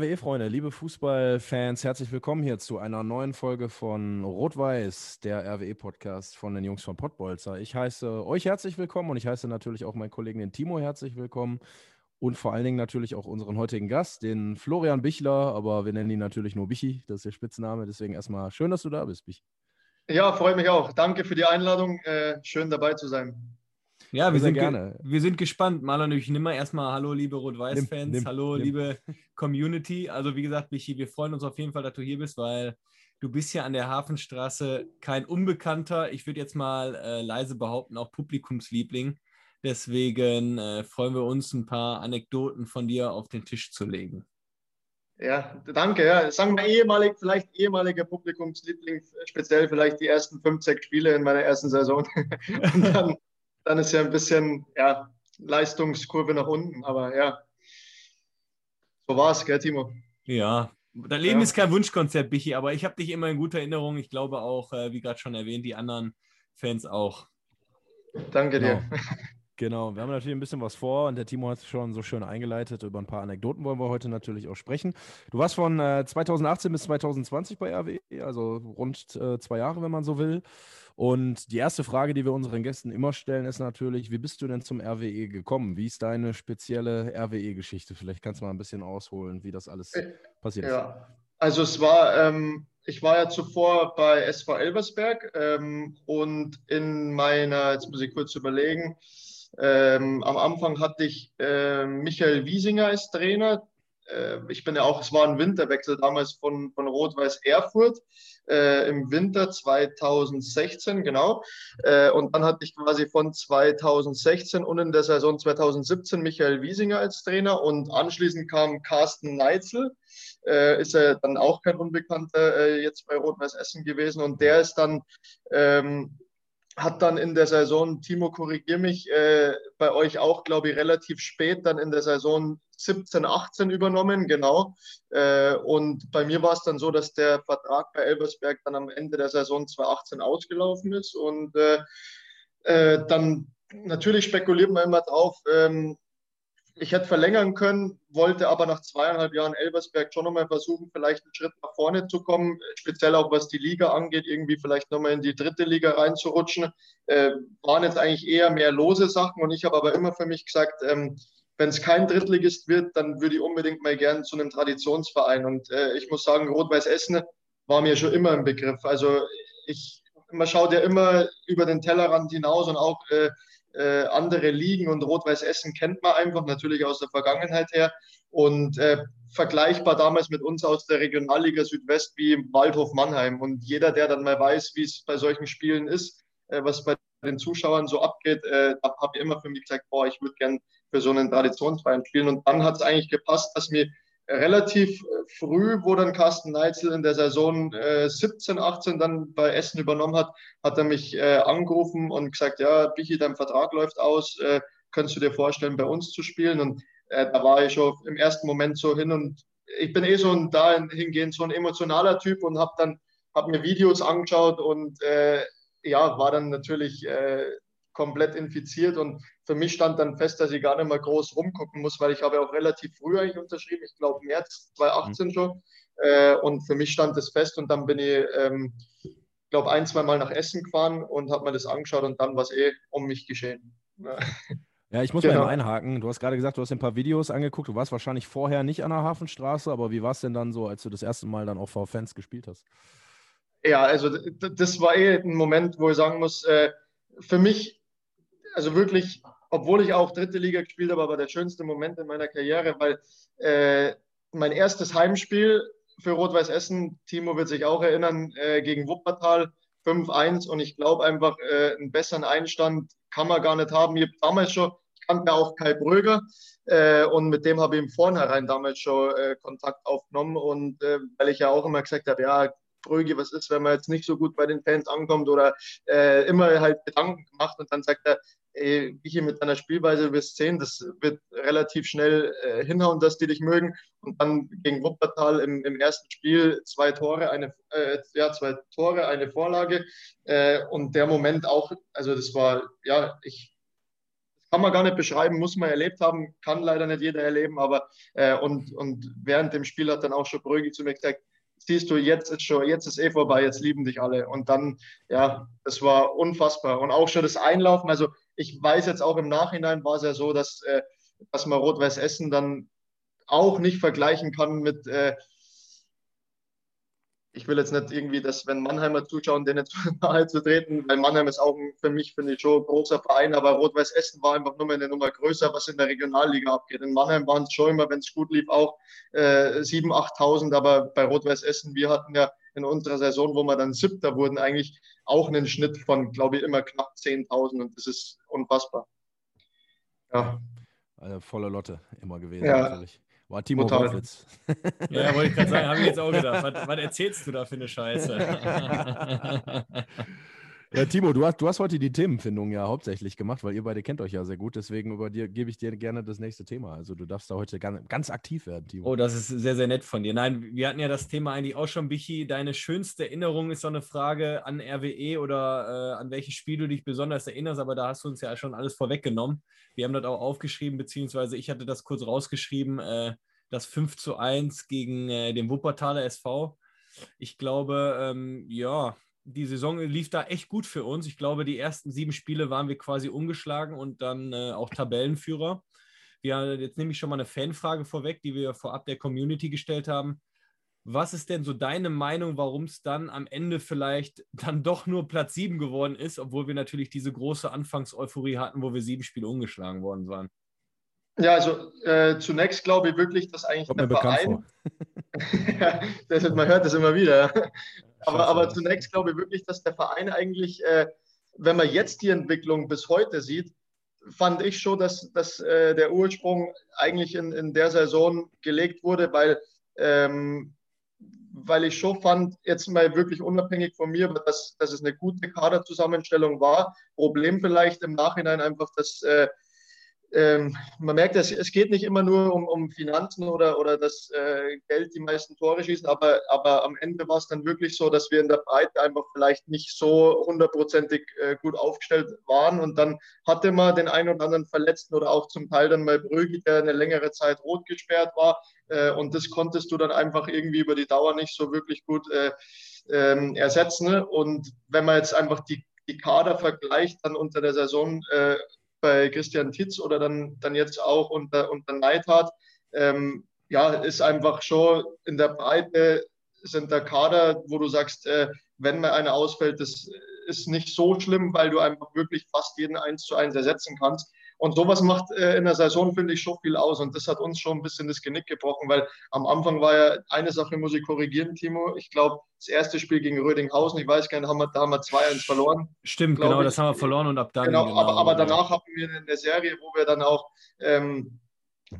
RWE-Freunde, liebe Fußballfans, herzlich willkommen hier zu einer neuen Folge von Rot-Weiß, der RWE-Podcast von den Jungs von Pottbolzer. Ich heiße euch herzlich willkommen und ich heiße natürlich auch meinen Kollegen den Timo herzlich willkommen und vor allen Dingen natürlich auch unseren heutigen Gast, den Florian Bichler, aber wir nennen ihn natürlich nur Bichi, das ist der Spitzname. Deswegen erstmal schön, dass du da bist, Bichi. Ja, freut mich auch. Danke für die Einladung. Äh, schön dabei zu sein. Ja, wir sind, gerne. wir sind gespannt. Marlon, ich nehme mal erstmal Hallo, liebe Rot-Weiß-Fans. Hallo, nimm. liebe Community. Also, wie gesagt, Michi, wir freuen uns auf jeden Fall, dass du hier bist, weil du bist ja an der Hafenstraße kein Unbekannter. Ich würde jetzt mal äh, leise behaupten, auch Publikumsliebling. Deswegen äh, freuen wir uns, ein paar Anekdoten von dir auf den Tisch zu legen. Ja, danke. Ja. Sagen wir ehemalig, vielleicht ehemaliger Publikumsliebling, speziell vielleicht die ersten fünf, sechs Spiele in meiner ersten Saison. Und dann dann ist ja ein bisschen ja, Leistungskurve nach unten. Aber ja, so war es, gell, Timo? Ja, dein Leben ja. ist kein Wunschkonzert, Bichi, aber ich habe dich immer in guter Erinnerung. Ich glaube auch, äh, wie gerade schon erwähnt, die anderen Fans auch. Danke dir. Genau. Genau, wir haben natürlich ein bisschen was vor und der Timo hat es schon so schön eingeleitet. Über ein paar Anekdoten wollen wir heute natürlich auch sprechen. Du warst von äh, 2018 bis 2020 bei RWE, also rund äh, zwei Jahre, wenn man so will. Und die erste Frage, die wir unseren Gästen immer stellen, ist natürlich, wie bist du denn zum RWE gekommen? Wie ist deine spezielle RWE-Geschichte? Vielleicht kannst du mal ein bisschen ausholen, wie das alles äh, passiert ist. Ja, also es war, ähm, ich war ja zuvor bei SV Elversberg ähm, und in meiner, jetzt muss ich kurz überlegen, ähm, am Anfang hatte ich äh, Michael Wiesinger als Trainer. Äh, ich bin ja auch, es war ein Winterwechsel damals von, von Rot-Weiß Erfurt äh, im Winter 2016, genau. Äh, und dann hatte ich quasi von 2016 und in der Saison 2017 Michael Wiesinger als Trainer und anschließend kam Carsten Neitzel. Äh, ist er dann auch kein Unbekannter äh, jetzt bei Rot-Weiß Essen gewesen und der ist dann ähm, hat dann in der Saison, Timo, korrigier mich, äh, bei euch auch, glaube ich, relativ spät dann in der Saison 17, 18 übernommen, genau. Äh, und bei mir war es dann so, dass der Vertrag bei Elversberg dann am Ende der Saison 2018 ausgelaufen ist. Und äh, äh, dann natürlich spekuliert man immer drauf, ähm, ich hätte verlängern können, wollte aber nach zweieinhalb Jahren Elversberg schon nochmal versuchen, vielleicht einen Schritt nach vorne zu kommen, speziell auch was die Liga angeht, irgendwie vielleicht nochmal in die dritte Liga reinzurutschen. Äh, waren jetzt eigentlich eher mehr lose Sachen und ich habe aber immer für mich gesagt, ähm, wenn es kein Drittligist wird, dann würde ich unbedingt mal gern zu einem Traditionsverein. Und äh, ich muss sagen, Rot-Weiß Essen war mir schon immer ein Begriff. Also ich, man schaut ja immer über den Tellerrand hinaus und auch äh, äh, andere Ligen und Rot-Weiß Essen kennt man einfach natürlich aus der Vergangenheit her. Und äh, vergleichbar damals mit uns aus der Regionalliga Südwest wie Waldhof Mannheim. Und jeder, der dann mal weiß, wie es bei solchen Spielen ist, äh, was bei den Zuschauern so abgeht, äh, da habe ich immer für mich gesagt, boah, ich würde gern für so einen Traditionsverein spielen. Und dann hat es eigentlich gepasst, dass mir relativ früh, wo dann Carsten Neitzel in der Saison äh, 17, 18 dann bei Essen übernommen hat, hat er mich äh, angerufen und gesagt, ja, Bichi, dein Vertrag läuft aus, äh, könntest du dir vorstellen, bei uns zu spielen? Und äh, da war ich schon im ersten Moment so hin und ich bin eh so ein dahingehend so ein emotionaler Typ und habe dann hab mir Videos angeschaut und äh, ja, war dann natürlich äh, komplett infiziert und für mich stand dann fest, dass ich gar nicht mehr groß rumgucken muss, weil ich habe auch relativ früh eigentlich unterschrieben, ich glaube März 2018 mhm. schon äh, und für mich stand das fest und dann bin ich, ähm, glaube ein, zwei Mal nach Essen gefahren und habe mir das angeschaut und dann war es eh um mich geschehen. Ja, ich muss genau. mal einhaken. Du hast gerade gesagt, du hast ein paar Videos angeguckt. Du warst wahrscheinlich vorher nicht an der Hafenstraße, aber wie war es denn dann so, als du das erste Mal dann auch vor Fans gespielt hast? Ja, also das war eh ein Moment, wo ich sagen muss, äh, für mich also wirklich, obwohl ich auch dritte Liga gespielt habe, aber der schönste Moment in meiner Karriere, weil äh, mein erstes Heimspiel für Rot-Weiß Essen, Timo wird sich auch erinnern, äh, gegen Wuppertal 5-1 und ich glaube einfach, äh, einen besseren Einstand kann man gar nicht haben. Ich habe damals schon, kannte auch Kai Bröger äh, und mit dem habe ich im Vornherein damals schon äh, Kontakt aufgenommen und äh, weil ich ja auch immer gesagt habe, ja, Bröge, was ist, wenn man jetzt nicht so gut bei den Fans ankommt oder äh, immer halt Gedanken macht und dann sagt er, ey, hier mit deiner Spielweise, wirst sehen, das wird relativ schnell äh, hinhauen, dass die dich mögen. Und dann gegen Wuppertal im, im ersten Spiel zwei Tore, eine, äh, ja, zwei Tore, eine Vorlage. Äh, und der Moment auch, also das war, ja, ich kann man gar nicht beschreiben, muss man erlebt haben, kann leider nicht jeder erleben, aber äh, und, und während dem Spiel hat dann auch schon Brügge zu mir gesagt, siehst du, jetzt ist schon, jetzt ist eh vorbei, jetzt lieben dich alle. Und dann, ja, das war unfassbar. Und auch schon das Einlaufen, also ich weiß jetzt auch im Nachhinein war es ja so, dass, äh, dass man Rot-Weiß Essen dann auch nicht vergleichen kann mit, äh, ich will jetzt nicht irgendwie, dass wenn Mannheimer zuschauen, denen jetzt nahe zu treten, weil Mannheim ist auch ein, für mich, finde ich, schon ein großer Verein, aber Rot-Weiß Essen war einfach nur mal eine Nummer größer, was in der Regionalliga abgeht. In Mannheim waren es schon immer, wenn es gut lief, auch äh, 7.000, 8.000, aber bei Rot-Weiß Essen, wir hatten ja in unserer Saison, wo wir dann Siebter wurden, eigentlich auch einen Schnitt von, glaube ich, immer knapp 10.000 und das ist unfassbar. Ja. Eine volle Lotte immer gewesen, ja. natürlich. War Timo Total. Ja, wollte ich gerade sagen, habe ich jetzt auch gedacht. Was, was, erzählst du da für eine Scheiße? Ja, Timo, du hast, du hast heute die Themenfindung ja hauptsächlich gemacht, weil ihr beide kennt euch ja sehr gut. Deswegen über dir gebe ich dir gerne das nächste Thema. Also du darfst da heute ganz, ganz aktiv werden, Timo. Oh, das ist sehr, sehr nett von dir. Nein, wir hatten ja das Thema eigentlich auch schon, Bichi. Deine schönste Erinnerung ist so eine Frage an RWE oder äh, an welches Spiel du dich besonders erinnerst, aber da hast du uns ja schon alles vorweggenommen. Wir haben das auch aufgeschrieben, beziehungsweise ich hatte das kurz rausgeschrieben, äh, das 5 zu 1 gegen äh, den Wuppertaler SV. Ich glaube, ähm, ja, die Saison lief da echt gut für uns. Ich glaube, die ersten sieben Spiele waren wir quasi umgeschlagen und dann äh, auch Tabellenführer. Wir, jetzt nehme ich schon mal eine Fanfrage vorweg, die wir vorab der Community gestellt haben. Was ist denn so deine Meinung, warum es dann am Ende vielleicht dann doch nur Platz sieben geworden ist, obwohl wir natürlich diese große Anfangseuphorie hatten, wo wir sieben Spiele umgeschlagen worden waren? Ja, also äh, zunächst glaube ich wirklich, dass eigentlich Kommt der Verein. das, man hört das immer wieder. Aber, aber zunächst glaube ich wirklich, dass der Verein eigentlich, äh, wenn man jetzt die Entwicklung bis heute sieht, fand ich schon, dass, dass äh, der Ursprung eigentlich in, in der Saison gelegt wurde, weil, ähm, weil ich schon fand, jetzt mal wirklich unabhängig von mir, dass, dass es eine gute Kaderzusammenstellung war. Problem vielleicht im Nachhinein einfach, dass äh, ähm, man merkt, es, es geht nicht immer nur um, um Finanzen oder, oder das äh, Geld, die meisten Tore schießen, aber, aber am Ende war es dann wirklich so, dass wir in der Breite einfach vielleicht nicht so hundertprozentig äh, gut aufgestellt waren. Und dann hatte man den einen oder anderen Verletzten oder auch zum Teil dann mal Brügge, der eine längere Zeit rot gesperrt war. Äh, und das konntest du dann einfach irgendwie über die Dauer nicht so wirklich gut äh, ähm, ersetzen und wenn man jetzt einfach die die Kader vergleicht dann unter der Saison, äh, bei Christian Titz oder dann, dann jetzt auch unter, unter Neidhardt, ähm, ja, ist einfach schon in der Breite sind der Kader, wo du sagst, äh, wenn mal einer ausfällt, das ist nicht so schlimm, weil du einfach wirklich fast jeden eins zu eins ersetzen kannst. Und sowas macht äh, in der Saison, finde ich, schon viel aus. Und das hat uns schon ein bisschen das Genick gebrochen, weil am Anfang war ja eine Sache, muss ich korrigieren, Timo. Ich glaube, das erste Spiel gegen Rödinghausen, ich weiß gar nicht, haben wir, da haben wir 2-1 verloren. Stimmt, genau, ich. das haben wir verloren und ab dann. Genau, genau aber, aber danach hatten wir eine Serie, wo wir dann auch ähm,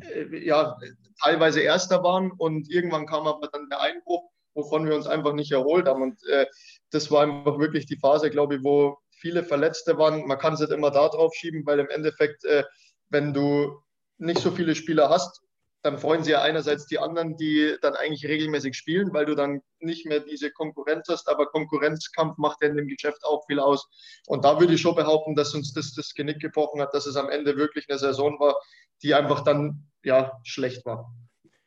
äh, ja, teilweise Erster waren und irgendwann kam aber dann der Einbruch, wovon wir uns einfach nicht erholt haben. Und äh, das war einfach wirklich die Phase, glaube ich, wo viele Verletzte waren. Man kann es nicht immer da drauf schieben, weil im Endeffekt, äh, wenn du nicht so viele Spieler hast, dann freuen sie ja einerseits die anderen, die dann eigentlich regelmäßig spielen, weil du dann nicht mehr diese Konkurrenz hast, aber Konkurrenzkampf macht ja in dem Geschäft auch viel aus. Und da würde ich schon behaupten, dass uns das das Genick gebrochen hat, dass es am Ende wirklich eine Saison war, die einfach dann ja schlecht war.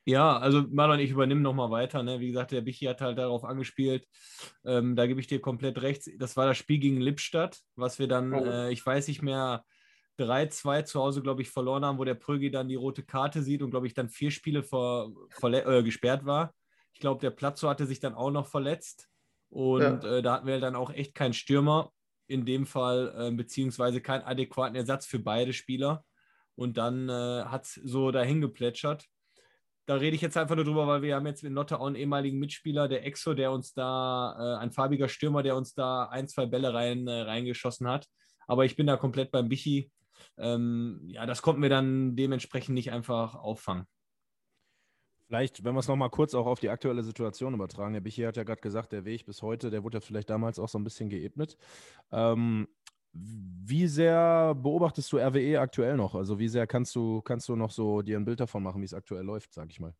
Ja, also Marlon, ich übernehme nochmal weiter. Ne? Wie gesagt, der Bichi hat halt darauf angespielt. Ähm, da gebe ich dir komplett recht. Das war das Spiel gegen Lippstadt, was wir dann, oh. äh, ich weiß nicht mehr, 3-2 zu Hause, glaube ich, verloren haben, wo der Prögi dann die rote Karte sieht und, glaube ich, dann vier Spiele vor, äh, gesperrt war. Ich glaube, der Platzo hatte sich dann auch noch verletzt. Und ja. äh, da hatten wir dann auch echt keinen Stürmer in dem Fall, äh, beziehungsweise keinen adäquaten Ersatz für beide Spieler. Und dann äh, hat es so dahin geplätschert da rede ich jetzt einfach nur drüber, weil wir haben jetzt in auch einen ehemaligen Mitspieler, der Exo, der uns da, äh, ein farbiger Stürmer, der uns da ein, zwei Bälle rein, äh, reingeschossen hat. Aber ich bin da komplett beim Bichi. ähm, ja, das konnten wir dann dementsprechend nicht einfach auffangen. Vielleicht, wenn wir es nochmal kurz auch auf die aktuelle Situation übertragen. Der Bichi hat ja gerade gesagt, der Weg bis heute, der wurde ja vielleicht damals auch so ein bisschen geebnet. Ähm, wie sehr beobachtest du RWE aktuell noch? Also wie sehr kannst du, kannst du noch so dir ein Bild davon machen, wie es aktuell läuft, sage ich mal?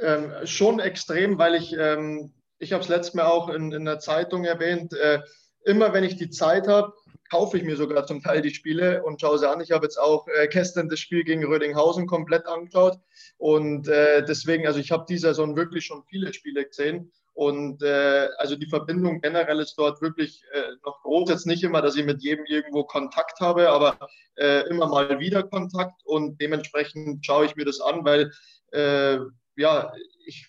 Ähm, schon extrem, weil ich, ähm, ich habe es letztes Mal auch in, in der Zeitung erwähnt, äh, immer wenn ich die Zeit habe, kaufe ich mir sogar zum Teil die Spiele und schaue sie an. Ich habe jetzt auch äh, gestern das Spiel gegen Rödinghausen komplett angeschaut und äh, deswegen, also ich habe diese Saison wirklich schon viele Spiele gesehen und äh, also die Verbindung generell ist dort wirklich äh, noch groß. Jetzt nicht immer, dass ich mit jedem irgendwo Kontakt habe, aber äh, immer mal wieder Kontakt und dementsprechend schaue ich mir das an, weil äh, ja, ich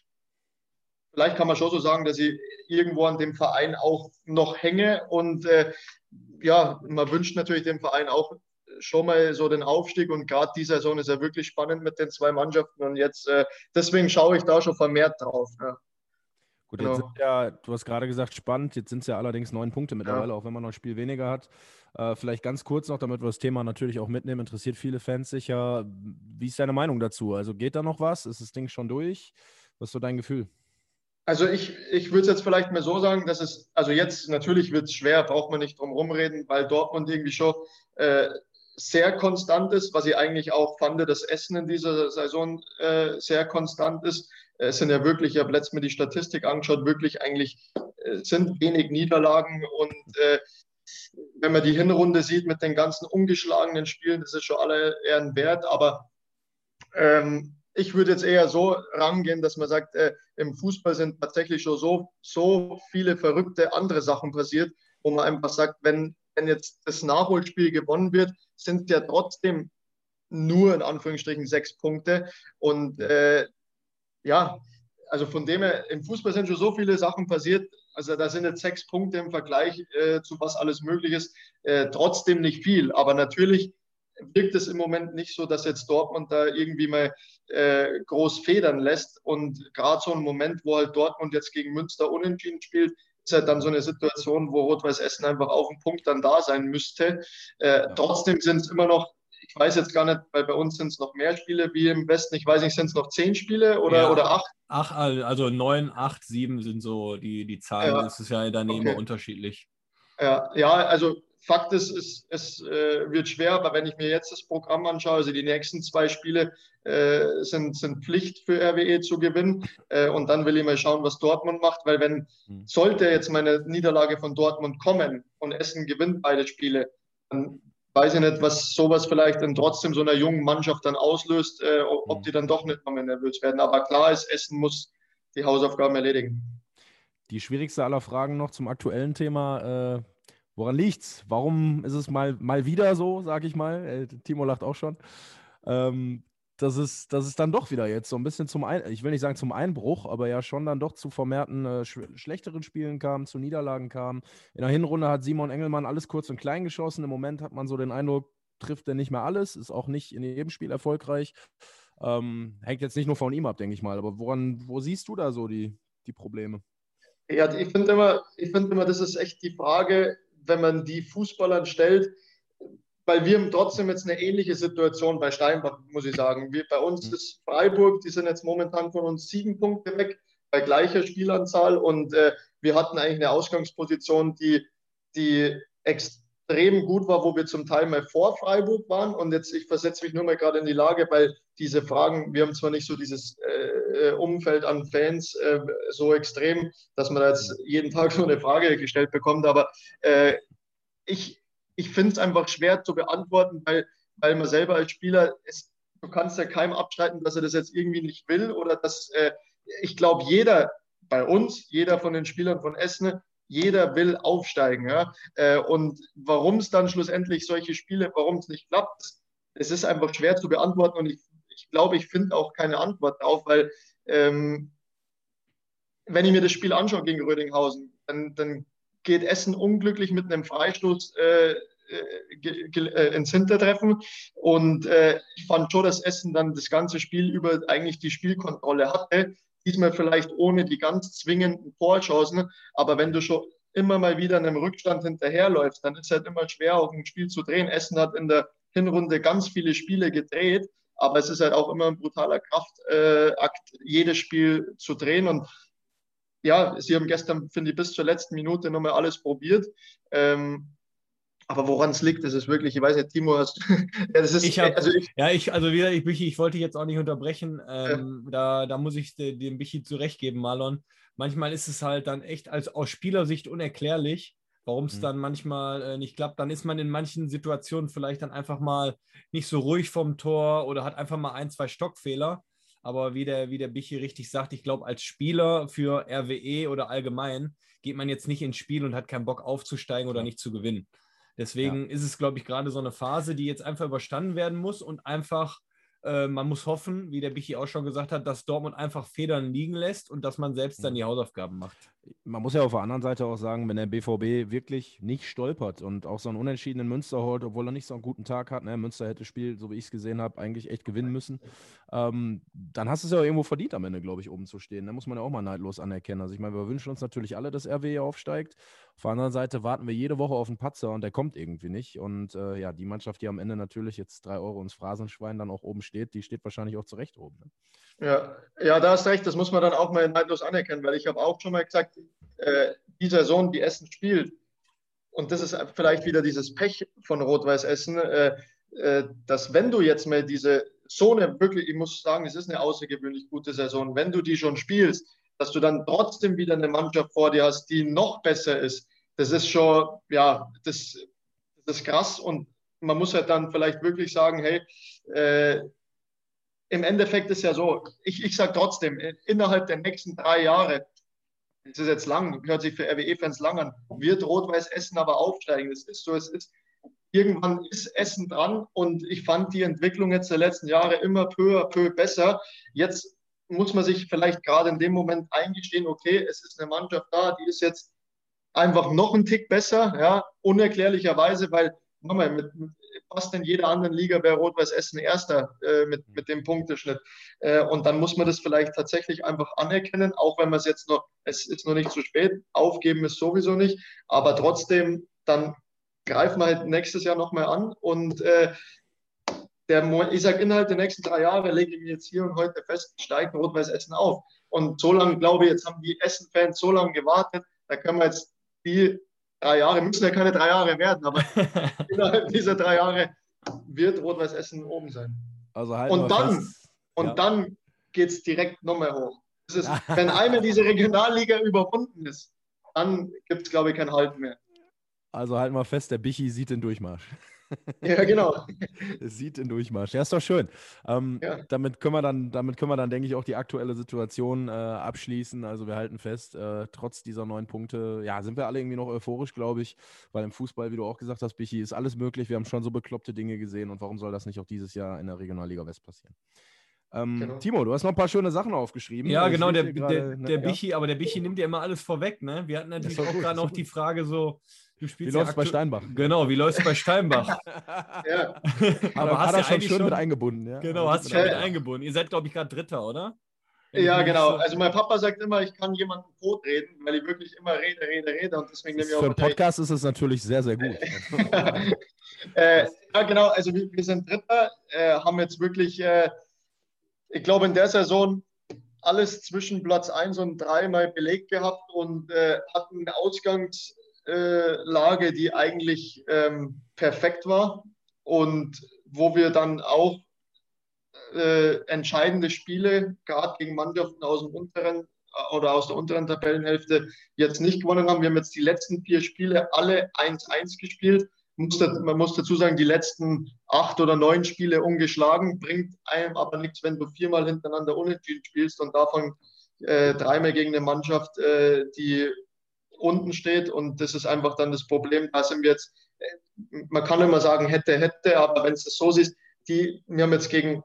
vielleicht kann man schon so sagen, dass ich irgendwo an dem Verein auch noch hänge und äh, ja, man wünscht natürlich dem Verein auch schon mal so den Aufstieg und gerade die Saison ist ja wirklich spannend mit den zwei Mannschaften und jetzt äh, deswegen schaue ich da schon vermehrt drauf. Ja. Gut, jetzt genau. sind ja, du hast gerade gesagt, spannend. Jetzt sind es ja allerdings neun Punkte mittlerweile, ja. auch wenn man noch ein Spiel weniger hat. Äh, vielleicht ganz kurz noch, damit wir das Thema natürlich auch mitnehmen, interessiert viele Fans sicher. Wie ist deine Meinung dazu? Also geht da noch was? Ist das Ding schon durch? Was ist so dein Gefühl? Also ich, ich würde es jetzt vielleicht mal so sagen, dass es, also jetzt natürlich wird es schwer, braucht man nicht drum rumreden, weil Dortmund irgendwie schon äh, sehr konstant ist, was ich eigentlich auch fand, dass Essen in dieser Saison äh, sehr konstant ist. Es sind ja wirklich, ich habe letztens mir die Statistik angeschaut, wirklich eigentlich äh, sind wenig Niederlagen und äh, wenn man die Hinrunde sieht mit den ganzen ungeschlagenen Spielen, das ist schon alle eher Wert, aber ähm, ich würde jetzt eher so rangehen, dass man sagt, äh, im Fußball sind tatsächlich schon so, so viele verrückte andere Sachen passiert, wo man einfach sagt, wenn, wenn jetzt das Nachholspiel gewonnen wird, sind ja trotzdem nur in Anführungsstrichen sechs Punkte. Und äh, ja, also von dem her, im Fußball sind schon so viele Sachen passiert. Also da sind jetzt sechs Punkte im Vergleich äh, zu was alles möglich ist, äh, trotzdem nicht viel. Aber natürlich wirkt es im Moment nicht so, dass jetzt Dortmund da irgendwie mal äh, groß federn lässt. Und gerade so ein Moment, wo halt Dortmund jetzt gegen Münster unentschieden spielt, ist halt dann so eine Situation, wo Rot-Weiß Essen einfach auf dem Punkt dann da sein müsste. Äh, ja. Trotzdem sind es immer noch ich weiß jetzt gar nicht, weil bei uns sind es noch mehr Spiele wie im Westen. Ich weiß nicht, sind es noch zehn Spiele oder, ja, oder acht? Ach, also neun, acht, sieben sind so die, die Zahlen. Ja. Das ist ja daneben okay. unterschiedlich. Ja, ja, also Fakt ist, es, es äh, wird schwer, aber wenn ich mir jetzt das Programm anschaue, also die nächsten zwei Spiele äh, sind, sind Pflicht für RWE zu gewinnen. Äh, und dann will ich mal schauen, was Dortmund macht, weil wenn hm. sollte jetzt meine Niederlage von Dortmund kommen und Essen gewinnt beide Spiele, dann weiß ich nicht, was sowas vielleicht in trotzdem so einer jungen Mannschaft dann auslöst, äh, ob hm. die dann doch nicht mehr nervös werden. Aber klar ist, Essen muss die Hausaufgaben erledigen. Die schwierigste aller Fragen noch zum aktuellen Thema. Äh, Woran liegt's? Warum ist es mal, mal wieder so, sag ich mal? Äh, Timo lacht auch schon. Ähm, dass es, dass es dann doch wieder jetzt so ein bisschen zum, Ein ich will nicht sagen zum Einbruch, aber ja schon dann doch zu vermehrten äh, sch schlechteren Spielen kam, zu Niederlagen kam. In der Hinrunde hat Simon Engelmann alles kurz und klein geschossen. Im Moment hat man so den Eindruck, trifft er nicht mehr alles, ist auch nicht in jedem Spiel erfolgreich. Ähm, hängt jetzt nicht nur von ihm ab, denke ich mal. Aber woran, wo siehst du da so die, die Probleme? Ja, ich finde immer, ich finde immer, das ist echt die Frage, wenn man die Fußballern stellt, weil wir haben trotzdem jetzt eine ähnliche Situation bei Steinbach, muss ich sagen. Wir, bei uns mhm. ist Freiburg, die sind jetzt momentan von uns sieben Punkte weg, bei gleicher Spielanzahl und äh, wir hatten eigentlich eine Ausgangsposition, die, die extrem gut war, wo wir zum Teil mal vor Freiburg waren und jetzt, ich versetze mich nur mal gerade in die Lage, weil diese Fragen, wir haben zwar nicht so dieses äh, Umfeld an Fans äh, so extrem, dass man da jetzt jeden Tag so eine Frage gestellt bekommt, aber äh, ich, ich finde es einfach schwer zu beantworten, weil, weil man selber als Spieler, ist, du kannst ja keinem abstreiten, dass er das jetzt irgendwie nicht will oder dass, äh, ich glaube, jeder bei uns, jeder von den Spielern von Essen, jeder will aufsteigen. Ja? Äh, und warum es dann schlussendlich solche Spiele, warum es nicht klappt, es ist einfach schwer zu beantworten und ich ich glaube, ich finde auch keine Antwort darauf, weil ähm, wenn ich mir das Spiel anschaue gegen Rödinghausen, dann, dann geht Essen unglücklich mit einem Freistoß äh, äh, äh, ins Hintertreffen. Und äh, ich fand schon, dass Essen dann das ganze Spiel über eigentlich die Spielkontrolle hatte. Diesmal vielleicht ohne die ganz zwingenden Torchancen. Aber wenn du schon immer mal wieder in einem Rückstand hinterherläufst, dann ist es halt immer schwer, auch ein Spiel zu drehen. Essen hat in der Hinrunde ganz viele Spiele gedreht, aber es ist halt auch immer ein brutaler Kraftakt, äh, jedes Spiel zu drehen. Und ja, sie haben gestern, finde ich, bis zur letzten Minute nochmal alles probiert. Ähm, aber woran es liegt, das ist wirklich, ich weiß nicht, Timo, hast ja, das ist, ich hab, also ich, ja, ich, also wieder, ich, Bichi, ich wollte jetzt auch nicht unterbrechen. Ähm, ja. da, da muss ich dem Bichi zurechtgeben, Marlon. Manchmal ist es halt dann echt als aus Spielersicht unerklärlich, warum es mhm. dann manchmal äh, nicht klappt. Dann ist man in manchen Situationen vielleicht dann einfach mal nicht so ruhig vom Tor oder hat einfach mal ein, zwei Stockfehler. Aber wie der, wie der Bichi richtig sagt, ich glaube, als Spieler für RWE oder allgemein geht man jetzt nicht ins Spiel und hat keinen Bock aufzusteigen oder nicht zu gewinnen. Deswegen ja. ist es, glaube ich, gerade so eine Phase, die jetzt einfach überstanden werden muss und einfach, äh, man muss hoffen, wie der Bichi auch schon gesagt hat, dass Dortmund einfach Federn liegen lässt und dass man selbst dann die Hausaufgaben macht. Man muss ja auf der anderen Seite auch sagen, wenn der BVB wirklich nicht stolpert und auch so einen unentschiedenen Münster holt, obwohl er nicht so einen guten Tag hat, ne? Münster hätte das Spiel, so wie ich es gesehen habe, eigentlich echt gewinnen müssen, ähm, dann hast du es ja irgendwo verdient am Ende, glaube ich, oben zu stehen. Da muss man ja auch mal neidlos anerkennen. Also ich meine, wir wünschen uns natürlich alle, dass RW aufsteigt. Auf der anderen Seite warten wir jede Woche auf einen Patzer und der kommt irgendwie nicht. Und äh, ja, die Mannschaft, die am Ende natürlich jetzt drei Euro ins Phrasenschwein dann auch oben steht, die steht wahrscheinlich auch zurecht oben. Ne? Ja, ja, da hast recht, das muss man dann auch mal neidlos anerkennen, weil ich habe auch schon mal gesagt, äh, die Saison, die Essen spielt, und das ist vielleicht wieder dieses Pech von Rot-Weiß Essen, äh, äh, dass wenn du jetzt mal diese so eine wirklich, ich muss sagen, es ist eine außergewöhnlich gute Saison, wenn du die schon spielst, dass du dann trotzdem wieder eine Mannschaft vor dir hast, die noch besser ist, das ist schon, ja, das, das ist krass und man muss halt dann vielleicht wirklich sagen, hey, äh, im Endeffekt ist ja so, ich, ich sage trotzdem, innerhalb der nächsten drei Jahre, das ist jetzt lang, hört sich für RWE-Fans lang an, wird Rot-Weiß Essen aber aufsteigen. Das ist so, es ist, irgendwann ist Essen dran und ich fand die Entwicklung jetzt der letzten Jahre immer peu à peu besser. Jetzt muss man sich vielleicht gerade in dem Moment eingestehen, okay, es ist eine Mannschaft da, die ist jetzt einfach noch ein Tick besser, ja, unerklärlicherweise, weil nochmal, mit, mit fast in jeder anderen Liga wäre Rot-Weiß Essen Erster äh, mit, mit dem Punkteschnitt. Äh, und dann muss man das vielleicht tatsächlich einfach anerkennen, auch wenn man es jetzt noch, es ist noch nicht zu spät, aufgeben ist sowieso nicht, aber trotzdem, dann greifen wir halt nächstes Jahr nochmal an und äh, der, ich sage, innerhalb der nächsten drei Jahre lege ich mir jetzt hier und heute fest, steigt Rot-Weiß Essen auf. Und so lange, glaube ich, jetzt haben die Essen-Fans so lange gewartet, da können wir jetzt die drei Jahre, müssen ja keine drei Jahre werden, aber innerhalb dieser drei Jahre wird Rot-Weiß Essen oben sein. Also halt und dann, fest. und ja. dann geht es direkt nochmal hoch. Ist, wenn einmal diese Regionalliga überwunden ist, dann gibt es, glaube ich, kein Halt mehr. Also halt mal fest, der Bichi sieht den Durchmarsch. Ja, genau. Es sieht den Durchmarsch. Ja, ist doch schön. Ähm, ja. Damit können wir dann, damit können wir dann, denke ich, auch die aktuelle Situation äh, abschließen. Also wir halten fest, äh, trotz dieser neun Punkte, ja, sind wir alle irgendwie noch euphorisch, glaube ich, weil im Fußball, wie du auch gesagt hast, Bichi, ist alles möglich. Wir haben schon so bekloppte Dinge gesehen und warum soll das nicht auch dieses Jahr in der Regionalliga West passieren? Ähm, genau. Timo, du hast noch ein paar schöne Sachen aufgeschrieben. Ja, genau, der, grade, der, der ja. Bichi, aber der Bichi nimmt ja immer alles vorweg, ne? Wir hatten natürlich auch gerade noch die Frage so, Du spielst wie läuft es bei Steinbach? Genau, wie läuft es bei Steinbach? ja. Aber hast du ja schon schön schon, mit eingebunden. Ja? Genau, hast du schon mit eingebunden. Ihr seid, glaube ich, gerade Dritter, oder? Ja, genau. So also mein Papa sagt immer, ich kann jemanden tot reden, weil ich wirklich immer rede, rede, rede und deswegen nehme ich auch. Für einen Podcast ist es natürlich sehr, sehr gut. äh, ja, genau. Also wir, wir sind Dritter, äh, haben jetzt wirklich, äh, ich glaube, in der Saison alles zwischen Platz 1 und 3 mal belegt gehabt und äh, hatten Ausgangs äh, Lage, die eigentlich ähm, perfekt war und wo wir dann auch äh, entscheidende Spiele, gerade gegen Mannschaften aus dem unteren äh, oder aus der unteren Tabellenhälfte, jetzt nicht gewonnen haben. Wir haben jetzt die letzten vier Spiele alle 1-1 gespielt. Man muss dazu sagen, die letzten acht oder neun Spiele ungeschlagen, bringt einem aber nichts, wenn du viermal hintereinander unentschieden spielst und davon äh, dreimal gegen eine Mannschaft, äh, die unten steht. Und das ist einfach dann das Problem. Da sind wir jetzt, man kann immer sagen, hätte, hätte, aber wenn es das so siehst, die, wir haben jetzt gegen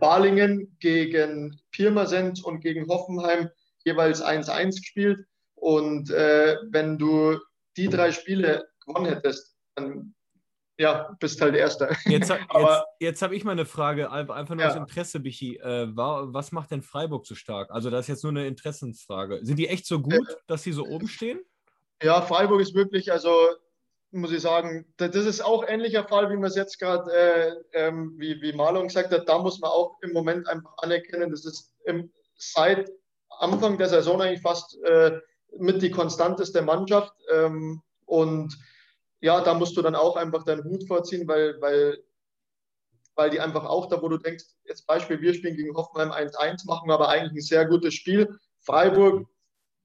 Balingen, gegen Pirmasens und gegen Hoffenheim jeweils 1-1 gespielt. Und äh, wenn du die drei Spiele gewonnen hättest, dann ja, bist halt Erster. Jetzt, jetzt, jetzt habe ich mal eine Frage, einfach nur ja. aus Interesse, Bichi. Äh, was macht denn Freiburg so stark? Also, das ist jetzt nur eine Interessensfrage. Sind die echt so gut, dass sie so oben stehen? Ja, Freiburg ist wirklich, also muss ich sagen, das ist auch ähnlicher Fall, wie man es jetzt gerade, äh, ähm, wie, wie Marlon gesagt hat, da muss man auch im Moment einfach anerkennen, das ist im, seit Anfang der Saison eigentlich fast äh, mit die konstanteste Mannschaft. Ähm, und ja, da musst du dann auch einfach deinen Hut vorziehen, weil, weil, weil die einfach auch da, wo du denkst, jetzt Beispiel, wir spielen gegen Hoffenheim 1-1, machen aber eigentlich ein sehr gutes Spiel. Freiburg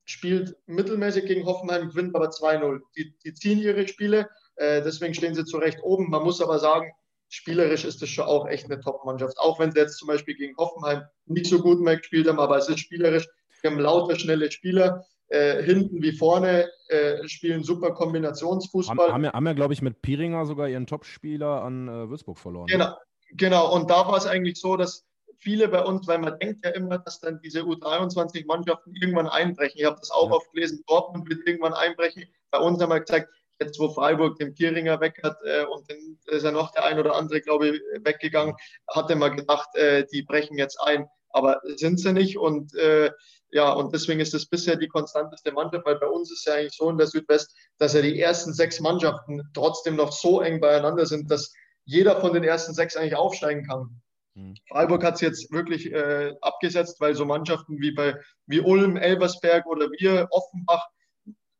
spielt mittelmäßig gegen Hoffenheim, gewinnt aber 2-0. Die, die, ziehen ihre Spiele, äh, deswegen stehen sie zu Recht oben. Man muss aber sagen, spielerisch ist das schon auch echt eine Top-Mannschaft. Auch wenn sie jetzt zum Beispiel gegen Hoffenheim nicht so gut mehr gespielt haben, aber es ist spielerisch. Wir haben lauter, schnelle Spieler. Äh, hinten wie vorne äh, spielen super Kombinationsfußball. Haben, haben haben ja glaube ich, mit Piringer sogar ihren Top-Spieler an äh, Würzburg verloren. Genau, genau. Und da war es eigentlich so, dass viele bei uns, weil man denkt ja immer, dass dann diese U23-Mannschaften irgendwann einbrechen. Ich habe das auch ja. oft gelesen, Dortmund wird irgendwann einbrechen. Bei uns haben wir gesagt, jetzt wo Freiburg den Pieringer weg hat äh, und dann ist ja noch der ein oder andere, glaube ich, weggegangen, hatte man gedacht, äh, die brechen jetzt ein. Aber sind sie nicht und äh, ja, und deswegen ist es bisher die konstanteste Mannschaft, weil bei uns ist ja eigentlich so in der Südwest, dass ja die ersten sechs Mannschaften trotzdem noch so eng beieinander sind, dass jeder von den ersten sechs eigentlich aufsteigen kann. Mhm. Freiburg hat es jetzt wirklich äh, abgesetzt, weil so Mannschaften wie bei wie Ulm, Elversberg oder wir, Offenbach,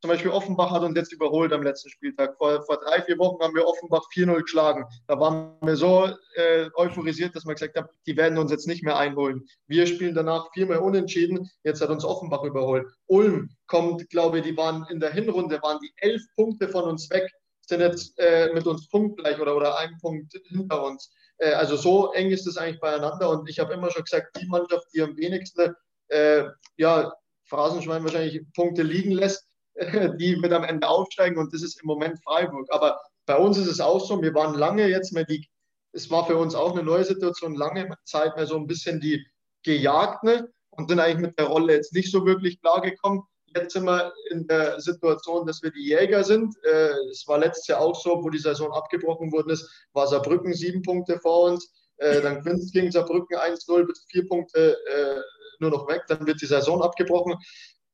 zum Beispiel Offenbach hat uns jetzt überholt am letzten Spieltag. Vor, vor drei, vier Wochen haben wir Offenbach 4-0 geschlagen. Da waren wir so äh, euphorisiert, dass wir gesagt haben, die werden uns jetzt nicht mehr einholen. Wir spielen danach viermal unentschieden. Jetzt hat uns Offenbach überholt. Ulm kommt, glaube ich, die waren in der Hinrunde, waren die elf Punkte von uns weg, sind jetzt äh, mit uns punktgleich oder, oder ein Punkt hinter uns. Äh, also so eng ist es eigentlich beieinander und ich habe immer schon gesagt, die Mannschaft, die am wenigsten, äh, ja, Phrasenschwein wahrscheinlich Punkte liegen lässt, die wird am Ende aufsteigen und das ist im Moment Freiburg. Aber bei uns ist es auch so, wir waren lange jetzt mehr die, es war für uns auch eine neue Situation, lange Zeit mehr so ein bisschen die Gejagten und sind eigentlich mit der Rolle jetzt nicht so wirklich klargekommen. Jetzt sind wir in der Situation, dass wir die Jäger sind. Äh, es war letztes Jahr auch so, wo die Saison abgebrochen worden ist, war Saarbrücken sieben Punkte vor uns. Äh, dann es gegen Saarbrücken 1-0, bis vier Punkte äh, nur noch weg. Dann wird die Saison abgebrochen.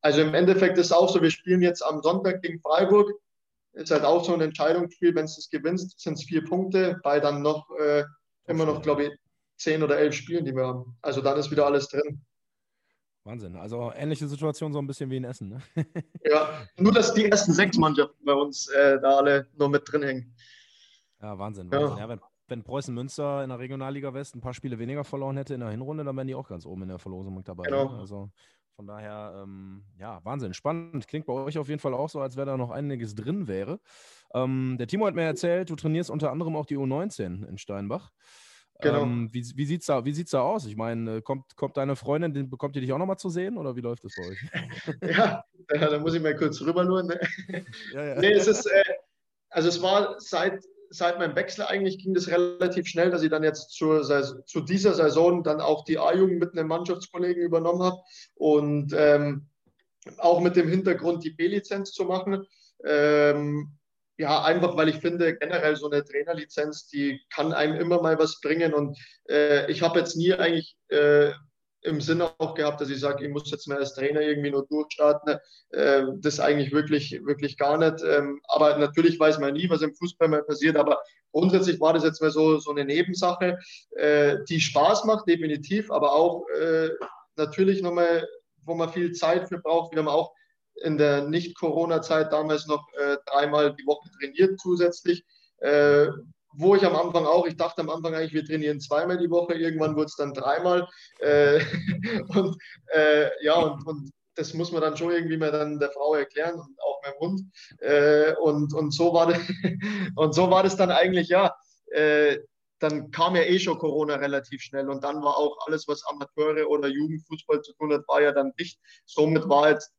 Also im Endeffekt ist es auch so, wir spielen jetzt am Sonntag gegen Freiburg. Ist halt auch so ein Entscheidungsspiel. Wenn es das gewinnst, sind es vier Punkte. Bei dann noch äh, immer noch, glaube ich, zehn oder elf Spielen, die wir haben. Also dann ist wieder alles drin. Wahnsinn. Also ähnliche Situation so ein bisschen wie in Essen. Ne? ja, nur dass die ersten sechs Mannschaften bei uns äh, da alle noch mit drin hängen. Ja, Wahnsinn. Wahnsinn. Ja. Ja, wenn, wenn, Preußen Münster in der Regionalliga West ein paar Spiele weniger verloren hätte in der Hinrunde, dann wären die auch ganz oben in der Verlosung dabei. Genau. Ne? Also von daher, ähm, ja, Wahnsinn. Spannend. Klingt bei euch auf jeden Fall auch so, als wäre da noch einiges drin wäre. Ähm, der Timo hat mir erzählt, du trainierst unter anderem auch die U19 in Steinbach. Genau. Ähm, wie wie sieht es da, da aus? Ich meine, äh, kommt, kommt deine Freundin, bekommt ihr dich auch nochmal zu sehen oder wie läuft das bei euch? ja, da muss ich mal kurz rüber nur. Ne? Ja, ja. Nee, es ist, äh, also es war seit, seit meinem Wechsel eigentlich ging das relativ schnell, dass ich dann jetzt zur, zu dieser Saison dann auch die A-Jugend mit einem Mannschaftskollegen übernommen habe und ähm, auch mit dem Hintergrund die B-Lizenz zu machen. Ähm, ja, einfach weil ich finde, generell so eine Trainerlizenz, die kann einem immer mal was bringen. Und äh, ich habe jetzt nie eigentlich äh, im Sinne auch gehabt, dass ich sage, ich muss jetzt mal als Trainer irgendwie nur durchstarten. Äh, das eigentlich wirklich, wirklich gar nicht. Ähm, aber natürlich weiß man nie, was im Fußball mal passiert. Aber grundsätzlich war das jetzt mal so, so eine Nebensache, äh, die Spaß macht, definitiv, aber auch äh, natürlich nochmal, wo man viel Zeit für braucht. Wir haben auch in der Nicht-Corona-Zeit damals noch dreimal die Woche trainiert zusätzlich. Äh, wo ich am Anfang auch, ich dachte am Anfang eigentlich, wir trainieren zweimal die Woche, irgendwann wurde es dann dreimal. Äh, und äh, ja, und, und das muss man dann schon irgendwie mal dann der Frau erklären und auch meinem Hund. Äh, und, und, so war das, und so war das dann eigentlich, ja. Äh, dann kam ja eh schon Corona relativ schnell und dann war auch alles, was Amateure oder Jugendfußball zu tun hat, war ja dann dicht. Somit war jetzt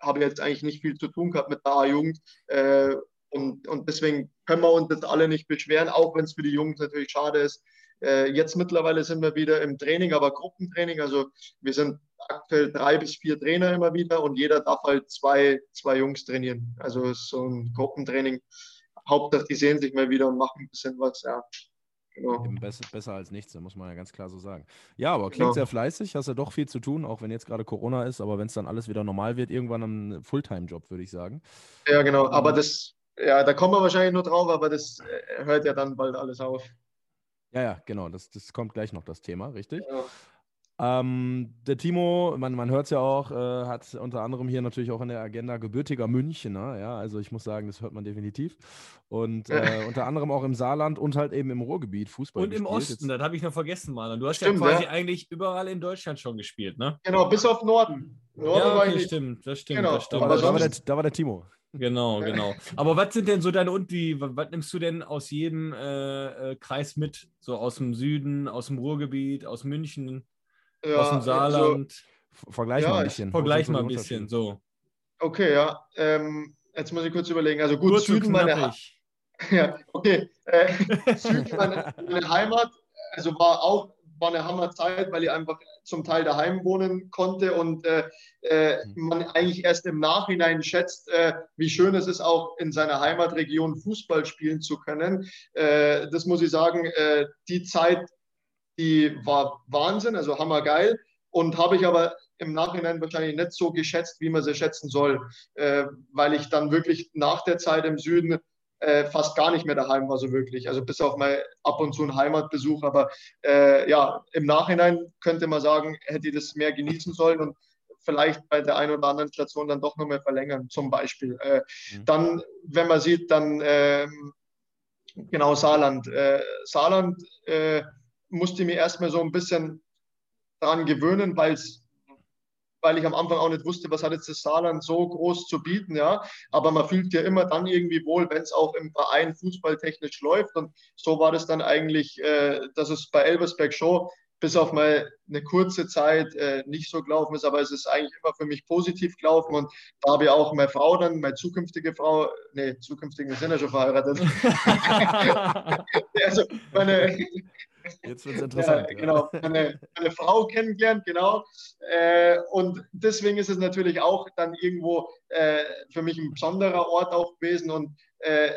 habe jetzt eigentlich nicht viel zu tun gehabt mit der A-Jugend. Und, und deswegen können wir uns jetzt alle nicht beschweren, auch wenn es für die Jungs natürlich schade ist. Äh, jetzt mittlerweile sind wir wieder im Training, aber Gruppentraining. Also wir sind aktuell drei bis vier Trainer immer wieder und jeder darf halt zwei, zwei Jungs trainieren. Also es ist so ein Gruppentraining. Hauptsache, die sehen sich mal wieder und machen ein bisschen was. Ja. Genau. Besser, besser, als nichts, muss man ja ganz klar so sagen. Ja, aber klingt genau. sehr fleißig, hast ja doch viel zu tun, auch wenn jetzt gerade Corona ist, aber wenn es dann alles wieder normal wird, irgendwann ein Fulltime-Job, würde ich sagen. Ja, genau, aber ähm, das, Ja, da kommen wir wahrscheinlich nur drauf, aber das äh, hört ja dann bald alles auf. Ja, ja, genau. Das, das kommt gleich noch, das Thema, richtig? Ja. Ähm, der Timo, man, man hört es ja auch, äh, hat unter anderem hier natürlich auch in der Agenda gebürtiger Münchner. Ja, also ich muss sagen, das hört man definitiv. Und äh, unter anderem auch im Saarland und halt eben im Ruhrgebiet Fußball. Und gespielt. im Osten, Jetzt, das habe ich noch vergessen, mal. Und du hast stimmt, ja quasi ja. eigentlich überall in Deutschland schon gespielt, ne? Genau, bis auf Norden. Norden ja, okay, stimmt, das stimmt. Genau. Das stimmt. Da, war, da, war der, da war der Timo. Genau, genau. Aber was sind denn so deine und wie, was nimmst du denn aus jedem äh, äh, Kreis mit? So aus dem Süden, aus dem Ruhrgebiet, aus München? ja, aus dem Saarland. Also, vergleich ja, mal ein bisschen. Vergleich mal ein bisschen, so. Okay, ja. Ähm, jetzt muss ich kurz überlegen. Also gut, kurz Süden meine Ja, okay. Äh, Süden meine, meine Heimat, also war auch war eine Hammerzeit, weil ich einfach zum Teil daheim wohnen konnte und äh, äh, man eigentlich erst im Nachhinein schätzt, äh, wie schön es ist, auch in seiner Heimatregion Fußball spielen zu können. Äh, das muss ich sagen, äh, die Zeit die war Wahnsinn, also hammergeil. Und habe ich aber im Nachhinein wahrscheinlich nicht so geschätzt, wie man sie schätzen soll, äh, weil ich dann wirklich nach der Zeit im Süden äh, fast gar nicht mehr daheim war, so wirklich. Also bis auf mal ab und zu einen Heimatbesuch. Aber äh, ja, im Nachhinein könnte man sagen, hätte ich das mehr genießen sollen und vielleicht bei der einen oder anderen Station dann doch noch mehr verlängern, zum Beispiel. Äh, mhm. Dann, wenn man sieht, dann ähm, genau Saarland. Äh, Saarland äh, musste mir erstmal so ein bisschen daran gewöhnen, weil weil ich am Anfang auch nicht wusste, was hat jetzt das Saarland so groß zu bieten, ja. Aber man fühlt ja immer dann irgendwie wohl, wenn es auch im Verein fußballtechnisch läuft. Und so war das dann eigentlich, äh, dass es bei Elversberg schon bis auf mal eine kurze Zeit äh, nicht so gelaufen ist, aber es ist eigentlich immer für mich positiv gelaufen und da habe ich auch meine Frau dann, meine zukünftige Frau, nee, zukünftige sind ja schon verheiratet. also meine, Jetzt wird es interessant. Ja, genau, eine, eine, Frau kennengelernt, genau. Äh, und deswegen ist es natürlich auch dann irgendwo äh, für mich ein besonderer Ort auch gewesen. Und äh,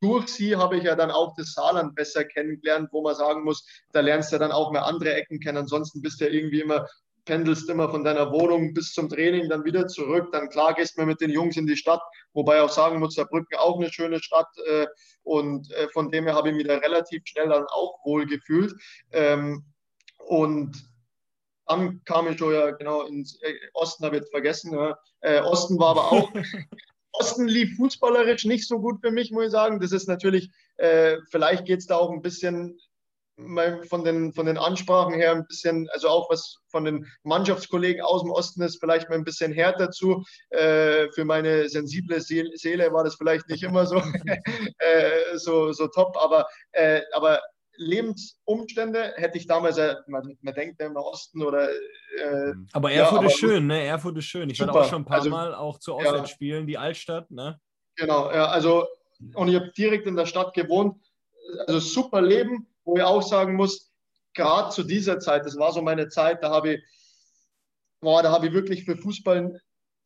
durch sie habe ich ja dann auch das Saarland besser kennengelernt, wo man sagen muss, da lernst du dann auch mehr andere Ecken kennen. Ansonsten bist du ja irgendwie immer pendelst immer von deiner Wohnung bis zum Training, dann wieder zurück. Dann klar gehst du mit den Jungs in die Stadt, wobei auch sagen muss, Saarbrücken auch eine schöne Stadt. Äh, und äh, von dem her habe ich mich da relativ schnell dann auch wohl gefühlt. Ähm, und dann kam ich schon ja genau ins äh, Osten, habe ich jetzt vergessen. Ja. Äh, Osten war aber auch. Osten lief fußballerisch nicht so gut für mich, muss ich sagen. Das ist natürlich, äh, vielleicht geht es da auch ein bisschen von den, von den Ansprachen her ein bisschen, also auch was von den Mannschaftskollegen aus dem Osten ist, vielleicht mal ein bisschen härter zu. Äh, für meine sensible Seele war das vielleicht nicht immer so, äh, so, so top, aber, äh, aber Lebensumstände hätte ich damals, man, man denkt ja im Osten oder. Äh, aber Erfurt ja, ist schön, ne? Erfurt ist schön. Ich super. war auch schon ein paar also, Mal auch zu Auswärtsspielen, ja. die Altstadt, ne? Genau, ja, also, und ich habe direkt in der Stadt gewohnt. Also super Leben wo ich auch sagen muss, gerade zu dieser Zeit, das war so meine Zeit, da habe ich, boah, da habe ich wirklich für Fußball,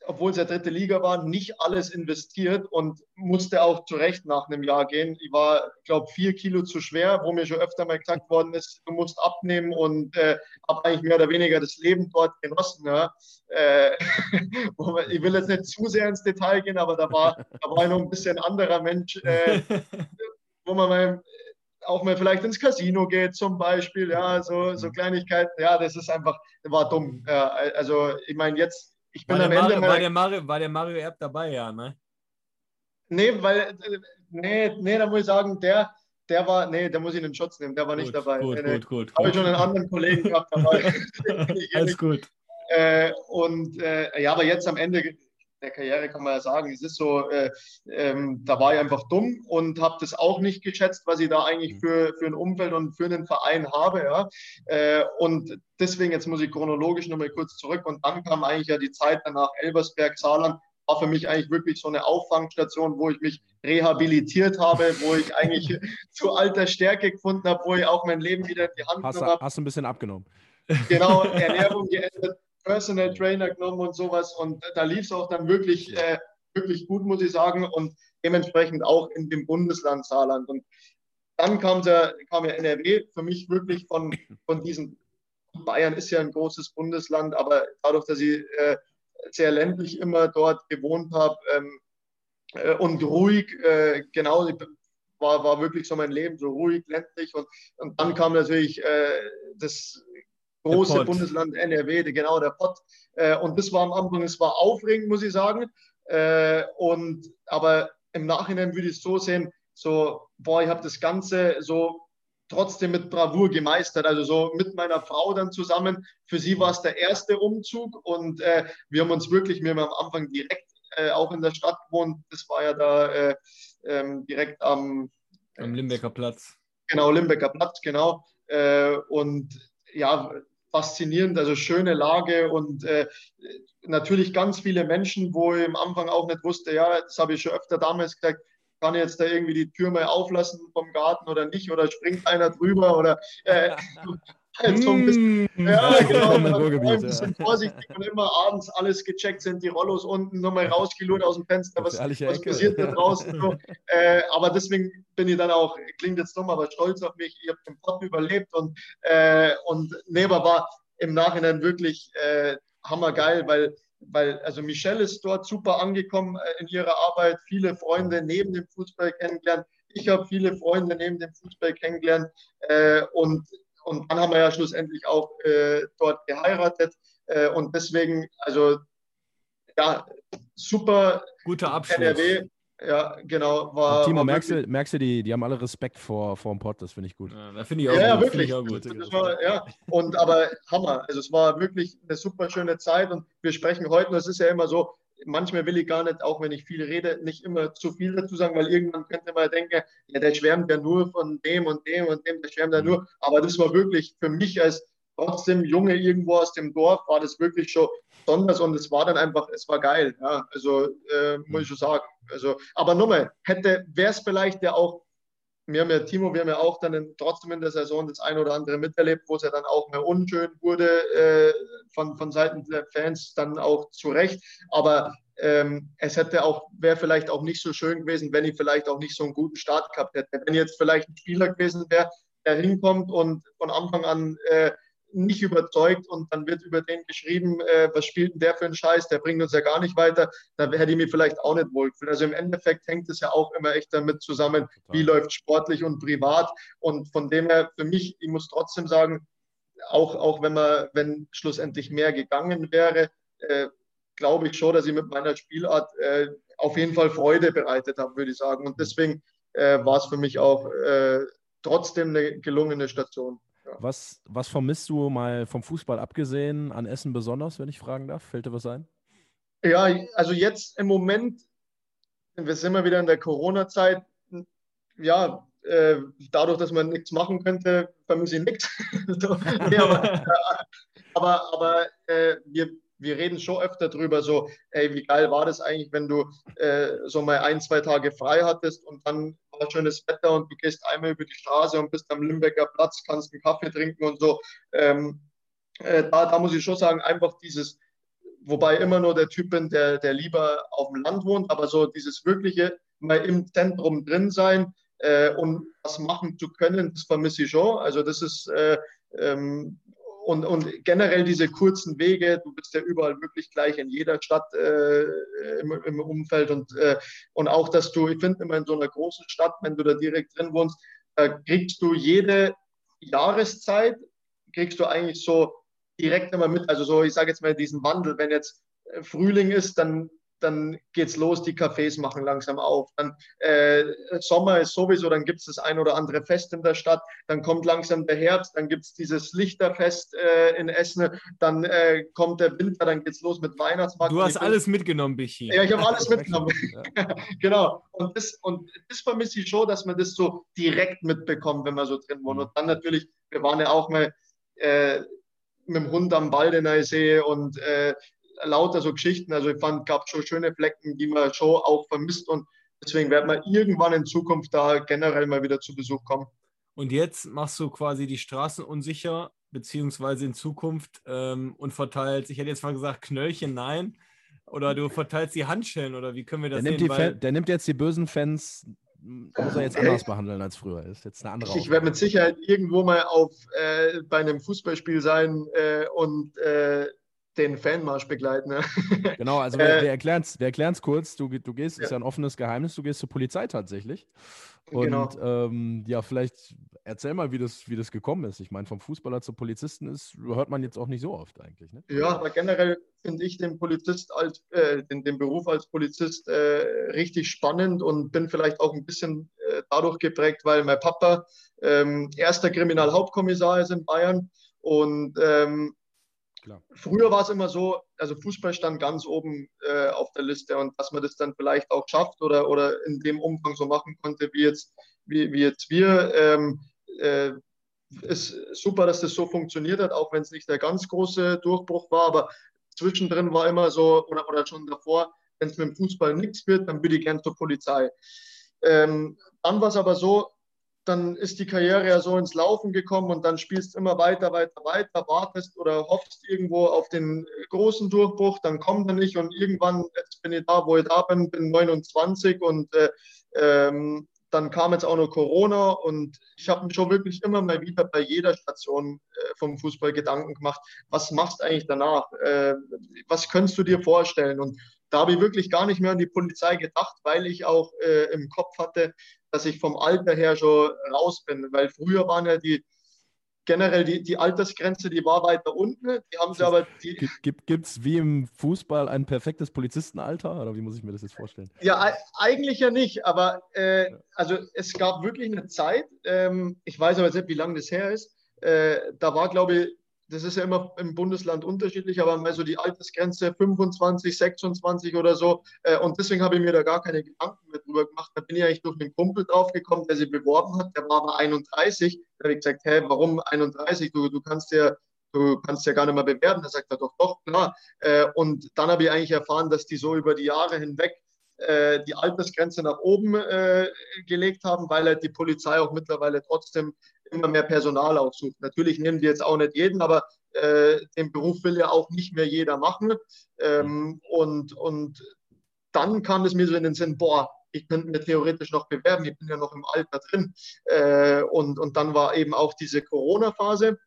obwohl es ja dritte Liga war, nicht alles investiert und musste auch zurecht nach einem Jahr gehen. Ich war, glaube vier Kilo zu schwer, wo mir schon öfter mal gesagt worden ist, du musst abnehmen und äh, habe eigentlich mehr oder weniger das Leben dort genossen. Ja. Äh, ich will jetzt nicht zu sehr ins Detail gehen, aber da war, da war ich noch ein bisschen anderer Mensch, äh, wo man mal auch mal vielleicht ins Casino geht zum Beispiel, ja, so, so mhm. Kleinigkeiten, ja, das ist einfach, war dumm. Ja, also ich meine jetzt, ich bin war am Ende... Mario, war, der Mario, war der Mario Erb dabei, ja, ne? Nee, weil, nee, nee, da muss ich sagen, der, der war, nee, da muss ich den Schutz nehmen, der war gut, nicht dabei. Gut, nee, gut, gut. Habe ich schon einen anderen Kollegen gehabt dabei. Alles gut. Äh, und äh, ja, aber jetzt am Ende der Karriere kann man ja sagen, es ist so, äh, ähm, da war ich einfach dumm und habe das auch nicht geschätzt, was ich da eigentlich mhm. für, für ein Umfeld und für einen Verein habe. Ja? Äh, und deswegen, jetzt muss ich chronologisch nochmal kurz zurück und dann kam eigentlich ja die Zeit danach Elversberg, Saarland, war für mich eigentlich wirklich so eine Auffangstation, wo ich mich rehabilitiert habe, wo ich eigentlich zu alter Stärke gefunden habe, wo ich auch mein Leben wieder in die Hand hast genommen habe. Hast du ein bisschen abgenommen? Genau, Ernährung geändert, Personal Trainer genommen und sowas. Und da lief es auch dann wirklich, äh, wirklich gut, muss ich sagen. Und dementsprechend auch in dem Bundesland Saarland. Und dann kam, der, kam ja NRW für mich wirklich von, von diesem. Bayern ist ja ein großes Bundesland, aber dadurch, dass ich äh, sehr ländlich immer dort gewohnt habe, ähm, äh, und ruhig, äh, genau, war, war wirklich so mein Leben, so ruhig, ländlich. Und, und dann kam natürlich äh, das große Bundesland NRW, genau, der Pott. Äh, und das war am Anfang, es war aufregend, muss ich sagen. Äh, und, aber im Nachhinein würde ich es so sehen, so, boah, ich habe das Ganze so trotzdem mit Bravour gemeistert. Also so mit meiner Frau dann zusammen. Für sie war es der erste Umzug und äh, wir haben uns wirklich, wir haben am Anfang direkt äh, auch in der Stadt gewohnt. Das war ja da äh, ähm, direkt am, am Limbecker Platz. Genau, Limbecker Platz, genau. Äh, und ja, faszinierend, also schöne Lage und äh, natürlich ganz viele Menschen, wo ich am Anfang auch nicht wusste, ja, das habe ich schon öfter damals gesagt, kann ich jetzt da irgendwie die Tür mal auflassen vom Garten oder nicht oder springt einer drüber oder äh, so ein bisschen, mm. ja, genau, ein bisschen vorsichtig und immer abends alles gecheckt, sind die Rollos unten, nochmal rausgelurt aus dem Fenster, was, was passiert da draußen. So. Äh, aber deswegen bin ich dann auch, klingt jetzt dumm, aber stolz auf mich, ich habe den Pott überlebt und, äh, und Neber war im Nachhinein wirklich äh, hammergeil, weil weil also Michelle ist dort super angekommen äh, in ihrer Arbeit, viele Freunde neben dem Fußball kennengelernt. Ich habe viele Freunde neben dem Fußball kennengelernt äh, und und dann haben wir ja schlussendlich auch äh, dort geheiratet. Äh, und deswegen, also ja, super. Guter Abschluss. NRW. Ja, genau. War, Timo, war merkst, du, merkst du, die, die haben alle Respekt vor, vor dem Pott, das finde ich gut. Ja, da finde ich auch ja, gut. Ja, wirklich. Auch gut. War, ja, und aber Hammer. Also es war wirklich eine super schöne Zeit und wir sprechen heute, das ist ja immer so, manchmal will ich gar nicht, auch wenn ich viel rede, nicht immer zu viel dazu sagen, weil irgendwann könnte man denken, ja, der schwärmt ja nur von dem und dem und dem, der schwärmt ja nur. Aber das war wirklich für mich als trotzdem Junge irgendwo aus dem Dorf, war das wirklich schon besonders und es war dann einfach, es war geil. Ja, also äh, muss ich schon sagen. Also, aber nochmal, hätte, wäre es vielleicht ja auch wir haben ja, Timo, wir haben ja auch dann in, trotzdem in der Saison das eine oder andere miterlebt, wo es ja dann auch mehr unschön wurde äh, von, von Seiten der Fans, dann auch zu Recht. Aber ähm, es hätte auch, wäre vielleicht auch nicht so schön gewesen, wenn ich vielleicht auch nicht so einen guten Start gehabt hätte. Wenn jetzt vielleicht ein Spieler gewesen wäre, der hinkommt und von Anfang an äh, nicht überzeugt und dann wird über den geschrieben, äh, was spielt denn der für einen Scheiß, der bringt uns ja gar nicht weiter, da hätte ich mich vielleicht auch nicht wohl gefühlt. Also im Endeffekt hängt es ja auch immer echt damit zusammen, wie läuft sportlich und privat und von dem her für mich, ich muss trotzdem sagen, auch, auch wenn man, wenn schlussendlich mehr gegangen wäre, äh, glaube ich schon, dass ich mit meiner Spielart äh, auf jeden Fall Freude bereitet habe, würde ich sagen. Und deswegen äh, war es für mich auch äh, trotzdem eine gelungene Station. Was, was vermisst du mal vom Fußball abgesehen an Essen besonders, wenn ich fragen darf? Fällt dir was ein? Ja, also jetzt im Moment, wir sind immer wieder in der Corona-Zeit, ja, äh, dadurch, dass man nichts machen könnte, vermisse ich nichts. so, nee, aber, aber, aber äh, wir, wir reden schon öfter drüber, so, ey, wie geil war das eigentlich, wenn du äh, so mal ein, zwei Tage frei hattest und dann war schönes Wetter und du gehst einmal über die Straße und bist am Limbecker Platz, kannst einen Kaffee trinken und so. Ähm, äh, da, da muss ich schon sagen, einfach dieses, wobei immer nur der Typ bin, der, der lieber auf dem Land wohnt, aber so dieses wirkliche, mal im Zentrum drin sein äh, und was machen zu können, das vermisse ich schon. Also das ist, äh, ähm, und, und generell diese kurzen Wege, du bist ja überall wirklich gleich in jeder Stadt äh, im, im, Umfeld. Und, äh, und auch, dass du, ich finde immer in so einer großen Stadt, wenn du da direkt drin wohnst, äh, kriegst du jede Jahreszeit, kriegst du eigentlich so direkt immer mit, also so, ich sage jetzt mal diesen Wandel, wenn jetzt Frühling ist, dann dann geht's los, die Cafés machen langsam auf. Dann äh, Sommer ist sowieso, dann gibt es das ein oder andere Fest in der Stadt. Dann kommt langsam der Herbst, dann gibt es dieses Lichterfest äh, in Essen. Dann äh, kommt der Winter, dann geht's los mit Weihnachtsmarkt. Du hast alles mitgenommen, Bichi. Ja, ich habe alles mitgenommen. genau. Und das, und das vermisse ich schon, dass man das so direkt mitbekommt, wenn man so drin wohnt. Und dann natürlich, wir waren ja auch mal äh, mit dem Hund am Baldener See und äh, lauter so Geschichten. Also ich fand, gab schon schöne Flecken, die man schon auch vermisst und deswegen werden wir irgendwann in Zukunft da generell mal wieder zu Besuch kommen. Und jetzt machst du quasi die Straßen unsicher, beziehungsweise in Zukunft ähm, und verteilst, ich hätte jetzt mal gesagt, Knöllchen, nein. Oder du verteilst die Handschellen oder wie können wir das der sehen? Nimmt der nimmt jetzt die bösen Fans muss er jetzt anders behandeln als früher. Ist jetzt eine andere Ich werde mit Sicherheit irgendwo mal auf, äh, bei einem Fußballspiel sein äh, und äh, den Fanmarsch begleiten. Ne? Genau, also wir, wir erklären es wir kurz. Du, du gehst, ja. ist ja ein offenes Geheimnis, du gehst zur Polizei tatsächlich. Und genau. ähm, ja, vielleicht erzähl mal, wie das, wie das gekommen ist. Ich meine, vom Fußballer zum Polizisten ist, hört man jetzt auch nicht so oft eigentlich. Ne? Ja, aber generell finde ich den Polizist als, äh, den, den Beruf als Polizist äh, richtig spannend und bin vielleicht auch ein bisschen äh, dadurch geprägt, weil mein Papa ähm, erster Kriminalhauptkommissar ist in Bayern und ähm, Klar. Früher war es immer so, also Fußball stand ganz oben äh, auf der Liste und dass man das dann vielleicht auch schafft oder, oder in dem Umfang so machen konnte, wie jetzt, wie, wie jetzt wir, ähm, äh, ist super, dass das so funktioniert hat, auch wenn es nicht der ganz große Durchbruch war, aber zwischendrin war immer so, oder, oder schon davor, wenn es mit dem Fußball nichts wird, dann würde ich gern zur Polizei. Ähm, dann war es aber so, dann ist die Karriere ja so ins Laufen gekommen und dann spielst du immer weiter, weiter, weiter, wartest oder hoffst irgendwo auf den großen Durchbruch, dann kommt er nicht und irgendwann, jetzt bin ich da, wo ich da bin, bin 29 und äh, ähm, dann kam jetzt auch noch Corona und ich habe mir schon wirklich immer mal wieder bei jeder Station äh, vom Fußball Gedanken gemacht, was machst du eigentlich danach? Äh, was könntest du dir vorstellen? Und da habe ich wirklich gar nicht mehr an die Polizei gedacht, weil ich auch äh, im Kopf hatte, dass ich vom Alter her schon raus bin. Weil früher waren ja die generell die, die Altersgrenze, die war weiter unten. Die haben sie aber. Die Gibt es wie im Fußball ein perfektes Polizistenalter? Oder wie muss ich mir das jetzt vorstellen? Ja, eigentlich ja nicht. Aber äh, also es gab wirklich eine Zeit, ähm, ich weiß aber nicht, wie lange das her ist. Äh, da war, glaube ich, das ist ja immer im Bundesland unterschiedlich, aber mal so die Altersgrenze 25, 26 oder so. Äh, und deswegen habe ich mir da gar keine Gedanken mehr drüber gemacht. Da bin ich eigentlich durch einen Kumpel draufgekommen, der sich beworben hat. Der war aber 31. Da habe ich gesagt, hä, warum 31? Du, du kannst ja du kannst ja gar nicht mehr bewerben. Da sagt er doch, doch, klar. Äh, und dann habe ich eigentlich erfahren, dass die so über die Jahre hinweg äh, die Altersgrenze nach oben gelegt haben, weil halt die Polizei auch mittlerweile trotzdem immer mehr Personal aufsucht. Natürlich nehmen die jetzt auch nicht jeden, aber äh, den Beruf will ja auch nicht mehr jeder machen. Ähm, und, und dann kam es mir so in den Sinn, boah, ich könnte mir theoretisch noch bewerben, ich bin ja noch im Alter drin. Äh, und, und dann war eben auch diese Corona-Phase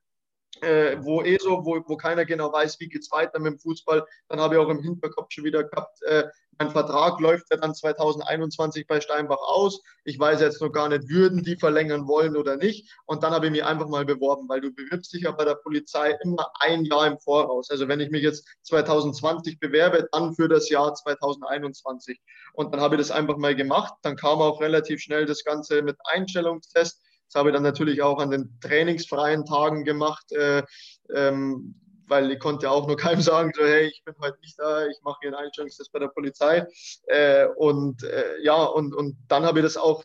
äh, wo eh so, wo, wo keiner genau weiß, wie geht es weiter mit dem Fußball. Dann habe ich auch im Hinterkopf schon wieder gehabt, äh, mein Vertrag läuft ja dann 2021 bei Steinbach aus. Ich weiß jetzt noch gar nicht, würden die verlängern wollen oder nicht. Und dann habe ich mich einfach mal beworben, weil du bewirbst dich ja bei der Polizei immer ein Jahr im Voraus. Also wenn ich mich jetzt 2020 bewerbe, dann für das Jahr 2021. Und dann habe ich das einfach mal gemacht. Dann kam auch relativ schnell das Ganze mit Einstellungstest das habe ich dann natürlich auch an den trainingsfreien Tagen gemacht, äh, ähm, weil ich konnte auch nur keinem sagen, so, hey, ich bin heute nicht da, ich mache hier einen Einstellungstest bei der Polizei. Äh, und äh, ja, und, und dann habe ich das auch,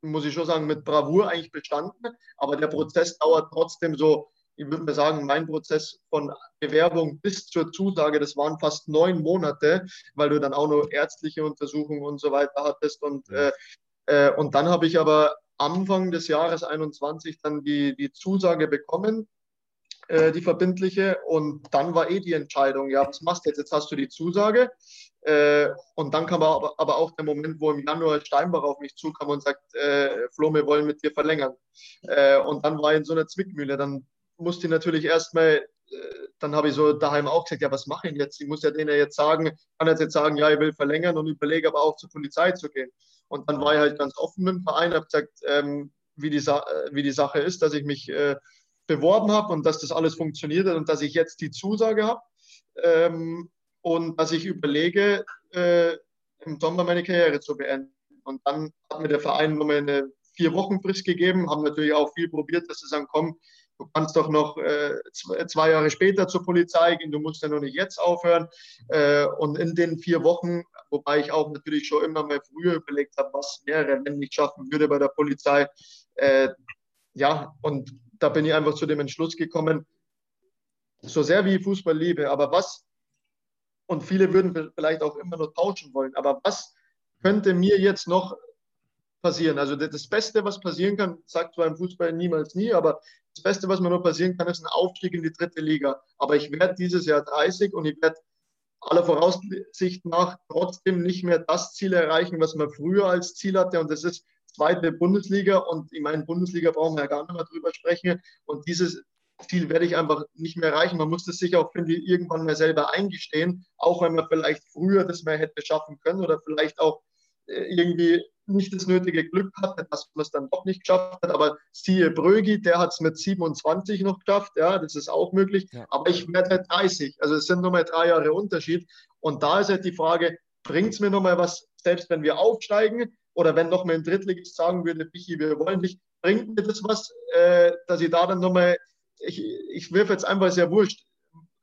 muss ich schon sagen, mit Bravour eigentlich bestanden. Aber der Prozess dauert trotzdem so, ich würde mal sagen, mein Prozess von Bewerbung bis zur Zusage, das waren fast neun Monate, weil du dann auch noch ärztliche Untersuchungen und so weiter hattest. Und, ja. äh, äh und dann habe ich aber Anfang des Jahres 21 dann die, die Zusage bekommen, äh, die verbindliche. Und dann war eh die Entscheidung, ja, was machst du jetzt? Jetzt hast du die Zusage. Äh, und dann kam aber, aber auch der Moment, wo im Januar Steinbach auf mich zukam und sagt, äh, Flo, wir wollen mit dir verlängern. Äh, und dann war ich in so einer Zwickmühle. Dann musste ich natürlich erstmal äh, dann habe ich so daheim auch gesagt, ja, was mache ich jetzt? Ich muss ja denen jetzt sagen, kann jetzt, jetzt sagen, ja, ich will verlängern und überlege aber auch zur Polizei zu gehen. Und dann war ich halt ganz offen mit dem Verein, habe gesagt, ähm, wie, die wie die Sache ist, dass ich mich äh, beworben habe und dass das alles funktioniert hat und dass ich jetzt die Zusage habe ähm, und dass ich überlege, äh, im Sommer meine Karriere zu beenden. Und dann hat mir der Verein nochmal eine vier Wochen Frist gegeben, haben natürlich auch viel probiert, dass sie sagen, komm, du kannst doch noch äh, zwei Jahre später zur Polizei gehen, du musst ja noch nicht jetzt aufhören. Äh, und in den vier Wochen, wobei ich auch natürlich schon immer mal früher überlegt habe, was wäre, wenn ich schaffen würde bei der Polizei. Äh, ja, und da bin ich einfach zu dem Entschluss gekommen, so sehr wie ich Fußball liebe, aber was, und viele würden vielleicht auch immer noch tauschen wollen, aber was könnte mir jetzt noch passieren. Also das Beste, was passieren kann, sagt zwar im Fußball niemals nie, aber das Beste, was mir nur passieren kann, ist ein Aufstieg in die dritte Liga. Aber ich werde dieses Jahr 30 und ich werde aller Voraussicht nach trotzdem nicht mehr das Ziel erreichen, was man früher als Ziel hatte. Und das ist zweite Bundesliga. Und ich meine, Bundesliga brauchen wir ja gar nicht mehr drüber sprechen. Und dieses Ziel werde ich einfach nicht mehr erreichen. Man muss das sich auch, finde ich, irgendwann mal selber eingestehen, auch wenn man vielleicht früher das mehr hätte schaffen können oder vielleicht auch irgendwie nicht das nötige Glück hatte, dass man es dann doch nicht geschafft hat. Aber siehe Brögi, der hat es mit 27 noch geschafft. Ja, das ist auch möglich. Ja. Aber ich werde halt 30. Also es sind nur mal drei Jahre Unterschied. Und da ist halt die Frage, bringt es mir nochmal was, selbst wenn wir aufsteigen oder wenn nochmal ein Drittligist sagen würde, Michi, wir wollen nicht, bringt mir das was, äh, dass ich da dann nochmal, ich, ich wirf jetzt einfach sehr wurscht,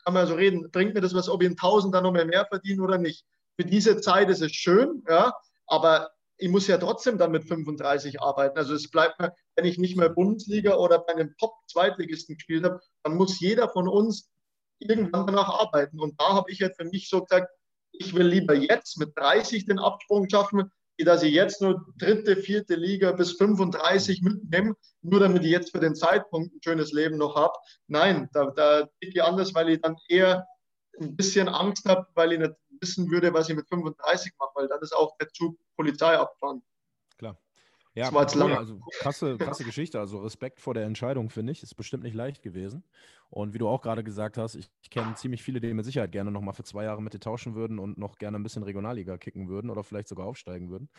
kann man so reden, bringt mir das was, ob ich in 1000 dann nochmal mehr verdiene oder nicht. Für diese Zeit ist es schön, ja, aber ich muss ja trotzdem dann mit 35 arbeiten. Also es bleibt mir, wenn ich nicht mehr Bundesliga oder bei einem Top-Zweitligisten gespielt habe, dann muss jeder von uns irgendwann danach arbeiten. Und da habe ich halt für mich so gesagt, ich will lieber jetzt mit 30 den Absprung schaffen, wie dass ich jetzt nur dritte, vierte Liga bis 35 mitnehme, nur damit ich jetzt für den Zeitpunkt ein schönes Leben noch habe. Nein, da, da ich anders, weil ich dann eher ein bisschen Angst habe, weil ich nicht wissen würde, was ich mit 35 mache, weil dann ist auch der Zug Polizei abfahren. Klar. Ja, das war jetzt cool. also krasse, krasse Geschichte. Also Respekt vor der Entscheidung, finde ich. Ist bestimmt nicht leicht gewesen. Und wie du auch gerade gesagt hast, ich, ich kenne ziemlich viele, die mit Sicherheit gerne nochmal für zwei Jahre mit dir tauschen würden und noch gerne ein bisschen Regionalliga kicken würden oder vielleicht sogar aufsteigen würden.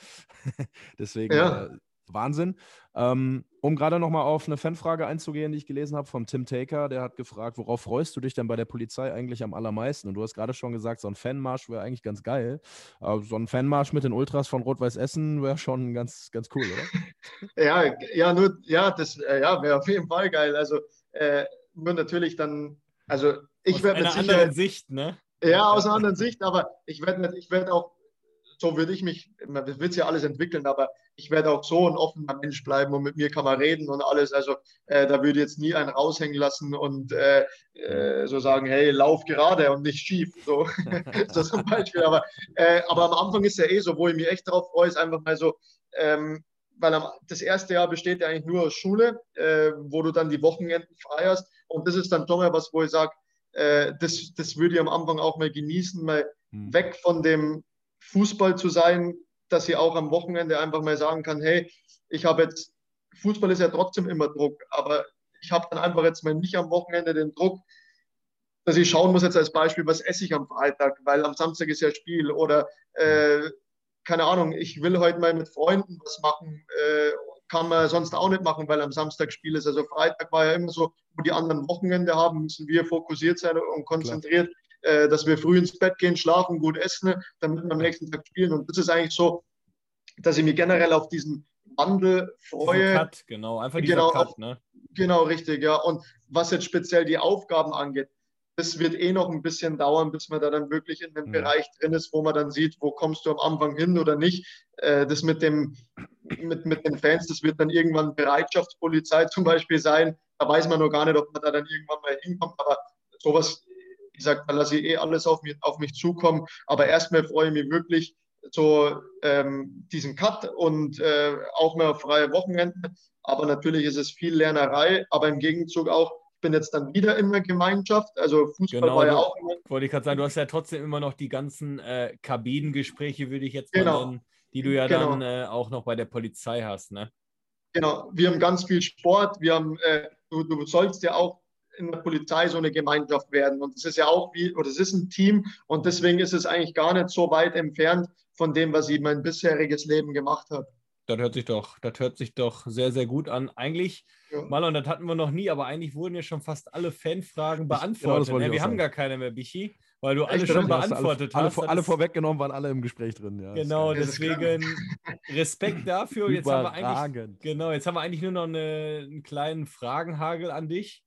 Deswegen ja. äh, Wahnsinn. Ähm, um gerade nochmal auf eine Fanfrage einzugehen, die ich gelesen habe vom Tim Taker, der hat gefragt, worauf freust du dich denn bei der Polizei eigentlich am allermeisten? Und du hast gerade schon gesagt, so ein Fanmarsch wäre eigentlich ganz geil. Aber so ein Fanmarsch mit den Ultras von Rot-Weiß Essen wäre schon ganz, ganz cool, oder? ja, ja, nur, ja, das äh, ja, wäre auf jeden Fall geil. Also äh, nur natürlich dann, also ich werde mit Sicherheit. anderen Sicht, ne? Ja, aus einer anderen Sicht, aber ich werde ich werd auch so würde ich mich, das wird sich ja alles entwickeln, aber ich werde auch so ein offener Mensch bleiben und mit mir kann man reden und alles. Also äh, da würde ich jetzt nie einen raushängen lassen und äh, äh, so sagen, hey, lauf gerade und nicht schief. So, so zum Beispiel. Aber, äh, aber am Anfang ist ja eh so, wo ich mich echt drauf freue, ist einfach mal so, ähm, weil am, das erste Jahr besteht ja eigentlich nur aus Schule, äh, wo du dann die Wochenenden frei hast. Und das ist dann schon mal was, wo ich sage, äh, das, das würde ich am Anfang auch mal genießen, mal hm. weg von dem Fußball zu sein, dass sie auch am Wochenende einfach mal sagen kann, hey, ich habe jetzt, Fußball ist ja trotzdem immer Druck, aber ich habe dann einfach jetzt mal nicht am Wochenende den Druck, dass ich schauen muss jetzt als Beispiel, was esse ich am Freitag, weil am Samstag ist ja Spiel oder äh, keine Ahnung, ich will heute mal mit Freunden was machen, äh, kann man sonst auch nicht machen, weil am Samstag Spiel ist. Also Freitag war ja immer so, wo die anderen Wochenende haben, müssen wir fokussiert sein und konzentriert. Klar äh, dass wir früh ins Bett gehen, schlafen, gut essen, damit wir am nächsten Tag spielen. Und das ist eigentlich so, dass ich mich generell auf diesen Wandel freue. Cut, genau, einfach dieser genau, Cut, ne? Genau, richtig, ja. Und was jetzt speziell die Aufgaben angeht, das wird eh noch ein bisschen dauern, bis man da dann wirklich in dem ja. Bereich drin ist, wo man dann sieht, wo kommst du am Anfang hin oder nicht. Äh, das mit, dem, mit, mit den Fans, das wird dann irgendwann Bereitschaftspolizei zum Beispiel sein. Da weiß man noch gar nicht, ob man da dann irgendwann mal hinkommt. Aber sowas wie gesagt, da lasse ich eh alles auf mich, auf mich zukommen. Aber erstmal freue ich mich wirklich so ähm, diesen Cut und äh, auch mehr freie Wochenenden. Aber natürlich ist es viel Lernerei, aber im Gegenzug auch, ich bin jetzt dann wieder in der Gemeinschaft. Also Fußball genau, war ja auch immer. Wollte ich gerade sagen, du hast ja trotzdem immer noch die ganzen äh, Kabinengespräche, würde ich jetzt genau. mal nennen, die du ja genau. dann äh, auch noch bei der Polizei hast, ne? Genau, wir haben ganz viel Sport, wir haben, äh, du, du sollst ja auch in der Polizei so eine Gemeinschaft werden. Und es ist ja auch wie, oder es ist ein Team und deswegen ist es eigentlich gar nicht so weit entfernt von dem, was ich mein bisheriges Leben gemacht habe. Das hört sich doch, das hört sich doch sehr, sehr gut an. Eigentlich, ja. Malon, das hatten wir noch nie, aber eigentlich wurden ja schon fast alle Fanfragen beantwortet. Genau, ja, wir haben sagen. gar keine mehr, Bichi, weil du alle schon beantwortet alle, hast. Alle, alle vorweggenommen waren alle im Gespräch drin. Ja, genau, deswegen Respekt dafür. Jetzt haben wir eigentlich, genau, jetzt haben wir eigentlich nur noch eine, einen kleinen Fragenhagel an dich.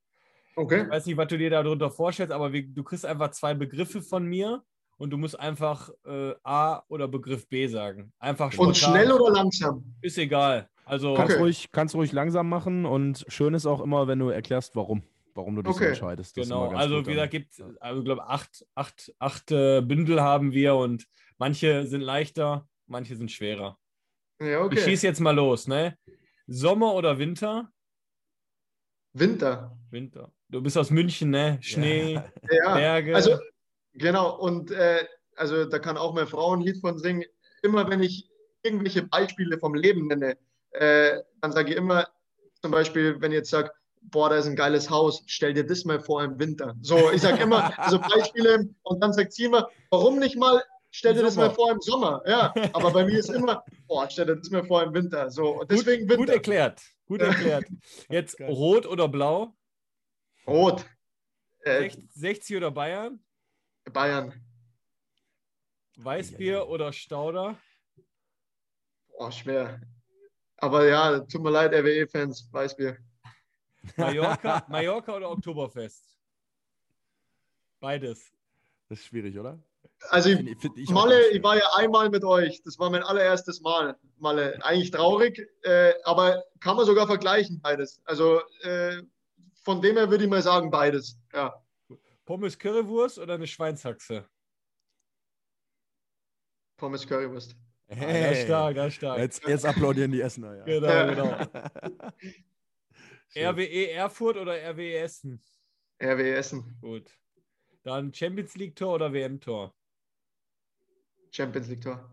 Okay. Ich weiß nicht, was du dir darunter vorstellst, aber wir, du kriegst einfach zwei Begriffe von mir und du musst einfach äh, A oder Begriff B sagen. Einfach spontan. Und schnell oder langsam? Ist egal. Also kannst, okay. ruhig, kannst ruhig langsam machen und schön ist auch immer, wenn du erklärst, warum. Warum du dich okay. so entscheidest. Das genau, also wie gesagt, gibt also, ich glaube, acht, acht, acht äh, Bündel haben wir und manche sind leichter, manche sind schwerer. Ja, okay. Ich schieße jetzt mal los, ne? Sommer oder Winter? Winter. Winter. Du bist aus München, ne? Schnee, ja. Berge. Also, genau, und äh, also da kann auch meine Frau ein Lied von singen. Immer wenn ich irgendwelche Beispiele vom Leben nenne, äh, dann sage ich immer, zum Beispiel, wenn ich jetzt sage, boah, da ist ein geiles Haus, stell dir das mal vor im Winter. So, ich sage immer, also Beispiele und dann sagt sie immer, warum nicht mal, stell dir das mal vor im Sommer. Ja, aber bei mir ist immer, boah, stell dir das mal vor im Winter. So, und deswegen gut, Winter. Gut erklärt, gut erklärt. Jetzt rot oder blau? Rot. Äh, 60 oder Bayern? Bayern. Weißbier oder Stauder? Boah, schwer. Aber ja, tut mir leid, RWE-Fans, Weißbier. Mallorca, Mallorca oder Oktoberfest? Beides. Das ist schwierig, oder? Also, ich, ich Malle, ich war ja einmal mit euch. Das war mein allererstes Mal. Malle. Eigentlich traurig, äh, aber kann man sogar vergleichen, beides. Also, äh, von dem her würde ich mal sagen, beides. Ja. Pommes Currywurst oder eine Schweinshaxe? Pommes Currywurst. Hey. Ah, ganz stark, ganz stark. Jetzt, jetzt applaudieren die Essener. Ja. Genau, ja. genau. RWE Erfurt oder RWE Essen? RWE Essen. Gut. Dann Champions League Tor oder WM Tor? Champions League Tor.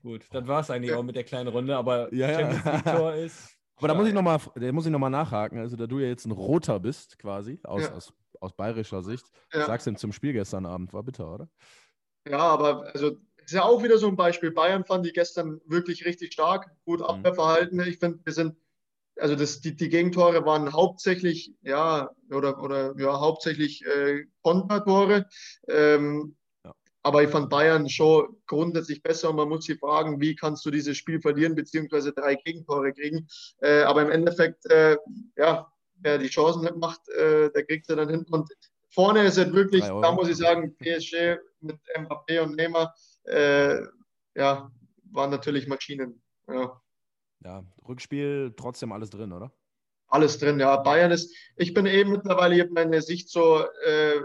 Gut, dann war es eigentlich ja. auch mit der kleinen Runde, aber ja, Champions League Tor ist. Aber da muss ich nochmal noch nachhaken. Also, da du ja jetzt ein Roter bist, quasi, aus, aus, aus bayerischer Sicht. Was sagst du denn zum Spiel gestern Abend? War bitter, oder? Ja, aber also ist ja auch wieder so ein Beispiel. Bayern fand die gestern wirklich richtig stark, gut mhm. Abwehrverhalten. Ich finde, wir sind, also das, die, die Gegentore waren hauptsächlich, ja, oder, oder ja, hauptsächlich äh, Kontertore. Ähm, ja. Aber ich fand Bayern schon grundsätzlich besser und man muss sich fragen, wie kannst du dieses Spiel verlieren, beziehungsweise drei Gegentore kriegen. Äh, aber im Endeffekt, äh, ja, wer die Chancen nicht macht, äh, der kriegt sie dann hinten. Und vorne ist es wirklich, da muss ich sagen, PSG mit Mbappé und Neymar, äh, ja, waren natürlich Maschinen. Ja. ja, Rückspiel trotzdem alles drin, oder? Alles drin, ja. Bayern ist, ich bin eben mittlerweile, ich habe meine Sicht so, äh,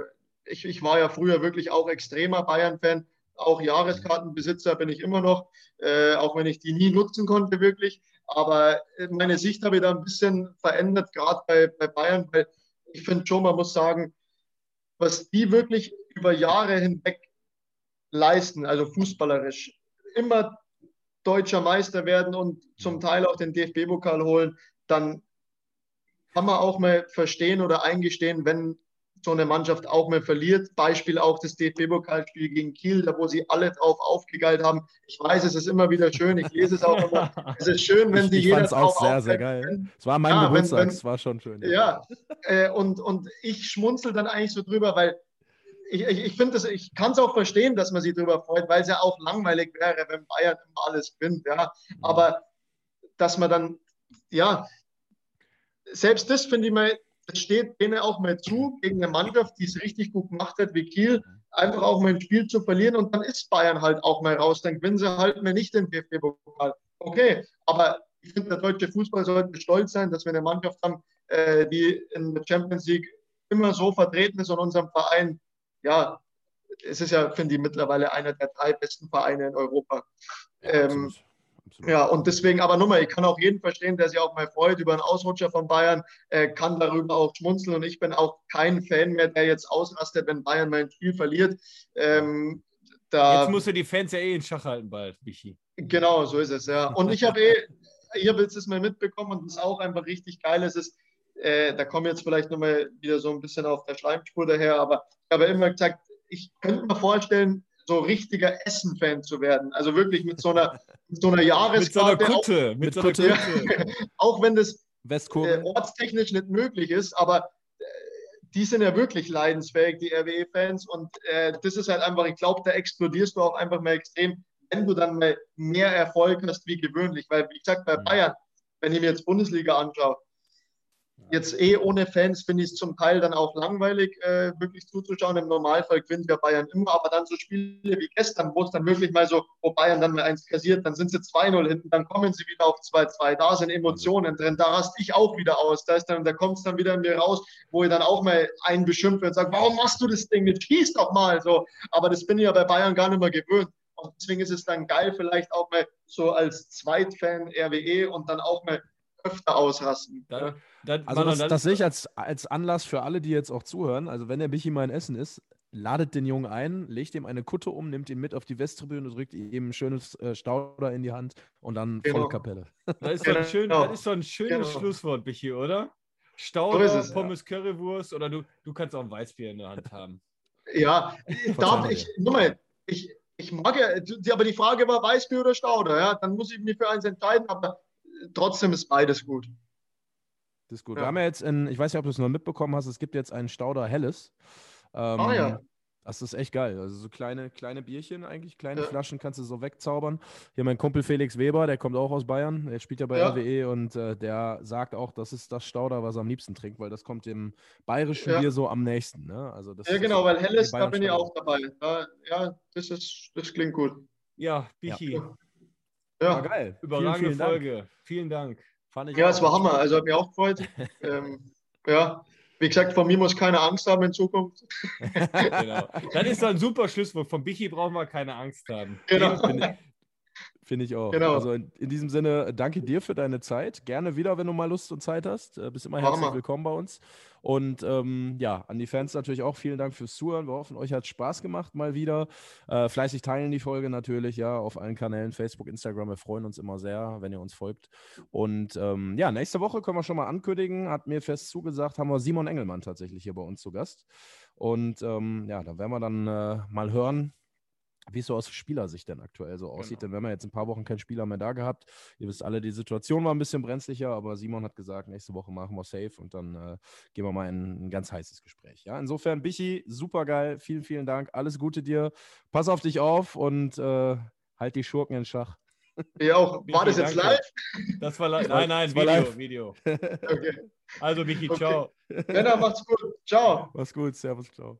ich, ich war ja früher wirklich auch extremer Bayern-Fan, auch Jahreskartenbesitzer bin ich immer noch, äh, auch wenn ich die nie nutzen konnte, wirklich. Aber meine Sicht habe ich da ein bisschen verändert, gerade bei, bei Bayern, weil ich finde schon, man muss sagen, was die wirklich über Jahre hinweg leisten, also fußballerisch. Immer deutscher Meister werden und zum Teil auch den DFB-Pokal holen, dann kann man auch mal verstehen oder eingestehen, wenn so eine Mannschaft auch mal verliert. Beispiel auch das DFB-Pokalspiel gegen Kiel, da wo sie alle drauf aufgegeilt haben. Ich weiß, es ist immer wieder schön, ich lese es auch immer. Es ist schön, wenn die jeder drauf auch sehr, sehr geil. Es war mein ja, Geburtstag, es war schon schön. Ja, ja äh, und, und ich schmunzel dann eigentlich so drüber, weil ich, ich, ich finde ich kann es auch verstehen, dass man sich darüber freut, weil es ja auch langweilig wäre, wenn Bayern immer alles gewinnt, ja. Aber dass man dann, ja, selbst das finde ich mal, das steht denen auch mal zu, gegen eine Mannschaft, die es richtig gut gemacht hat, wie Kiel, einfach auch mal ein Spiel zu verlieren und dann ist Bayern halt auch mal raus, dann gewinnen sie halt mal nicht den DFB-Pokal. Okay, aber ich finde, der deutsche Fußball sollte stolz sein, dass wir eine Mannschaft haben, äh, die in der Champions League immer so vertreten ist und unserem Verein ja, es ist ja, finde ich, mittlerweile einer der drei besten Vereine in Europa. Ja, ähm, absolut. Ja, und deswegen, aber nochmal, ich kann auch jeden verstehen, der sich auch mal freut über einen Ausrutscher von Bayern, äh, kann darüber auch schmunzeln und ich bin auch kein Fan mehr, der jetzt ausrastet, wenn Bayern mal ein Spiel verliert. Ähm, da, jetzt musst du die Fans ja eh in Schach halten bald, Michi. Genau, so ist es, ja. Und ich habe eh, habe jetzt das mal mitbekommen und das ist auch einfach richtig geil. Es ist, äh, da kommen jetzt vielleicht nochmal wieder so ein bisschen auf der Schleimspur daher, aber ich habe immer gesagt, ich könnte mir vorstellen, so richtiger Essen-Fan zu werden. Also wirklich mit so einer, mit so einer Jahreskarte. mit so einer Kutte. Auch, mit so einer Kutte. Ja, auch wenn das äh, ortstechnisch nicht möglich ist, aber äh, die sind ja wirklich leidensfähig, die RWE-Fans. Und äh, das ist halt einfach, ich glaube, da explodierst du auch einfach mal extrem, wenn du dann mal mehr Erfolg hast wie gewöhnlich. Weil, wie gesagt, bei mhm. Bayern, wenn ich mir jetzt Bundesliga anschaue, Jetzt eh ohne Fans finde ich es zum Teil dann auch langweilig, äh, wirklich zuzuschauen. Im Normalfall gewinnt ja Bayern immer, aber dann so Spiele wie gestern, wo es dann wirklich mal so, wo Bayern dann mal eins kassiert, dann sind sie 2-0 hinten, dann kommen sie wieder auf 2-2. Da sind Emotionen drin, da raste ich auch wieder aus. Da, da kommt es dann wieder in mir raus, wo ich dann auch mal einen beschimpfe und sage, warum machst du das Ding nicht? Schieß doch mal. So. Aber das bin ich ja bei Bayern gar nicht mehr gewöhnt. Und deswegen ist es dann geil, vielleicht auch mal so als Zweitfan RWE und dann auch mal öfter ausrasten. Da, da, also das, das, sehe ich als, als Anlass für alle, die jetzt auch zuhören. Also wenn der Michi mal in Essen ist, ladet den Jungen ein, legt ihm eine Kutte um, nimmt ihn mit auf die Westtribüne, drückt ihm ein schönes äh, Stauder in die Hand und dann genau. volle Kapelle. Das ist, so ein, schön, das ist so ein schönes genau. Schlusswort, Michi, oder? Stauder, so Pommes, ja. Currywurst oder du, du kannst auch ein Weißbier in der Hand haben. Ja, darf ich, Nummer, ich, ich mag ja, aber die Frage war Weißbier oder Stauder, ja, dann muss ich mich für eins entscheiden, aber trotzdem ist beides gut. Das ist gut. Ja. Wir haben ja jetzt, in, ich weiß nicht, ob du es noch mitbekommen hast, es gibt jetzt einen Stauder Helles. Ähm, ah ja. Das ist echt geil. Also so kleine, kleine Bierchen eigentlich, kleine ja. Flaschen kannst du so wegzaubern. Hier mein Kumpel Felix Weber, der kommt auch aus Bayern, der spielt ja bei ja. RWE und äh, der sagt auch, das ist das Stauder, was er am liebsten trinkt, weil das kommt dem bayerischen ja. Bier so am nächsten. Ne? Also das ja, genau, weil Helles, da bin ich auch dabei. Da, ja, das, ist, das klingt gut. Ja, Bichi. Ja, ja. geil. Überragende vielen, vielen Folge. Dank. Vielen Dank. ja, es war Hammer. Also hat mich auch gefreut. ähm, ja, wie gesagt, von mir muss keine Angst haben in Zukunft. genau. Das ist ein super Schlusswort. Von Bichi brauchen wir keine Angst haben. Genau. Finde ich auch. Genau. Also in, in, diesem Sinne, danke dir für deine Zeit. Gerne wieder, wenn du mal Lust und Zeit hast. Äh, bist immer herzlich willkommen bei uns. Und ähm, ja, an die Fans natürlich auch vielen Dank fürs Zuhören. Wir hoffen, euch hat Spaß gemacht mal wieder. Äh, fleißig teilen die Folge natürlich, ja, auf allen Kanälen, Facebook, Instagram. Wir freuen uns immer sehr, wenn ihr uns folgt. Und ähm, ja, nächste Woche können wir schon mal ankündigen, hat mir fest zugesagt, haben wir Simon Engelmann tatsächlich hier bei uns zu Gast. Und ähm, ja, da werden wir dann äh, mal hören, wie es so aus Spielersicht denn aktuell so aussieht. Genau. Denn wir haben jetzt ein paar Wochen keinen Spieler mehr da gehabt. Ihr wisst alle, die Situation war ein bisschen brenzlicher, aber Simon hat gesagt, nächste Woche machen wir safe und dann äh, gehen wir mal in ein ganz heißes Gespräch. Ja, insofern, Bichi, super geil. Vielen, vielen Dank. Alles Gute dir. Pass auf dich auf und äh, halt die Schurken in Schach. Ja, auch. War das jetzt live? Das war live. Nein, nein, Video, live. Video. Okay. Also, Bichi, okay. ciao. Männer, macht's gut. Ciao. Mach's gut. Servus, ciao.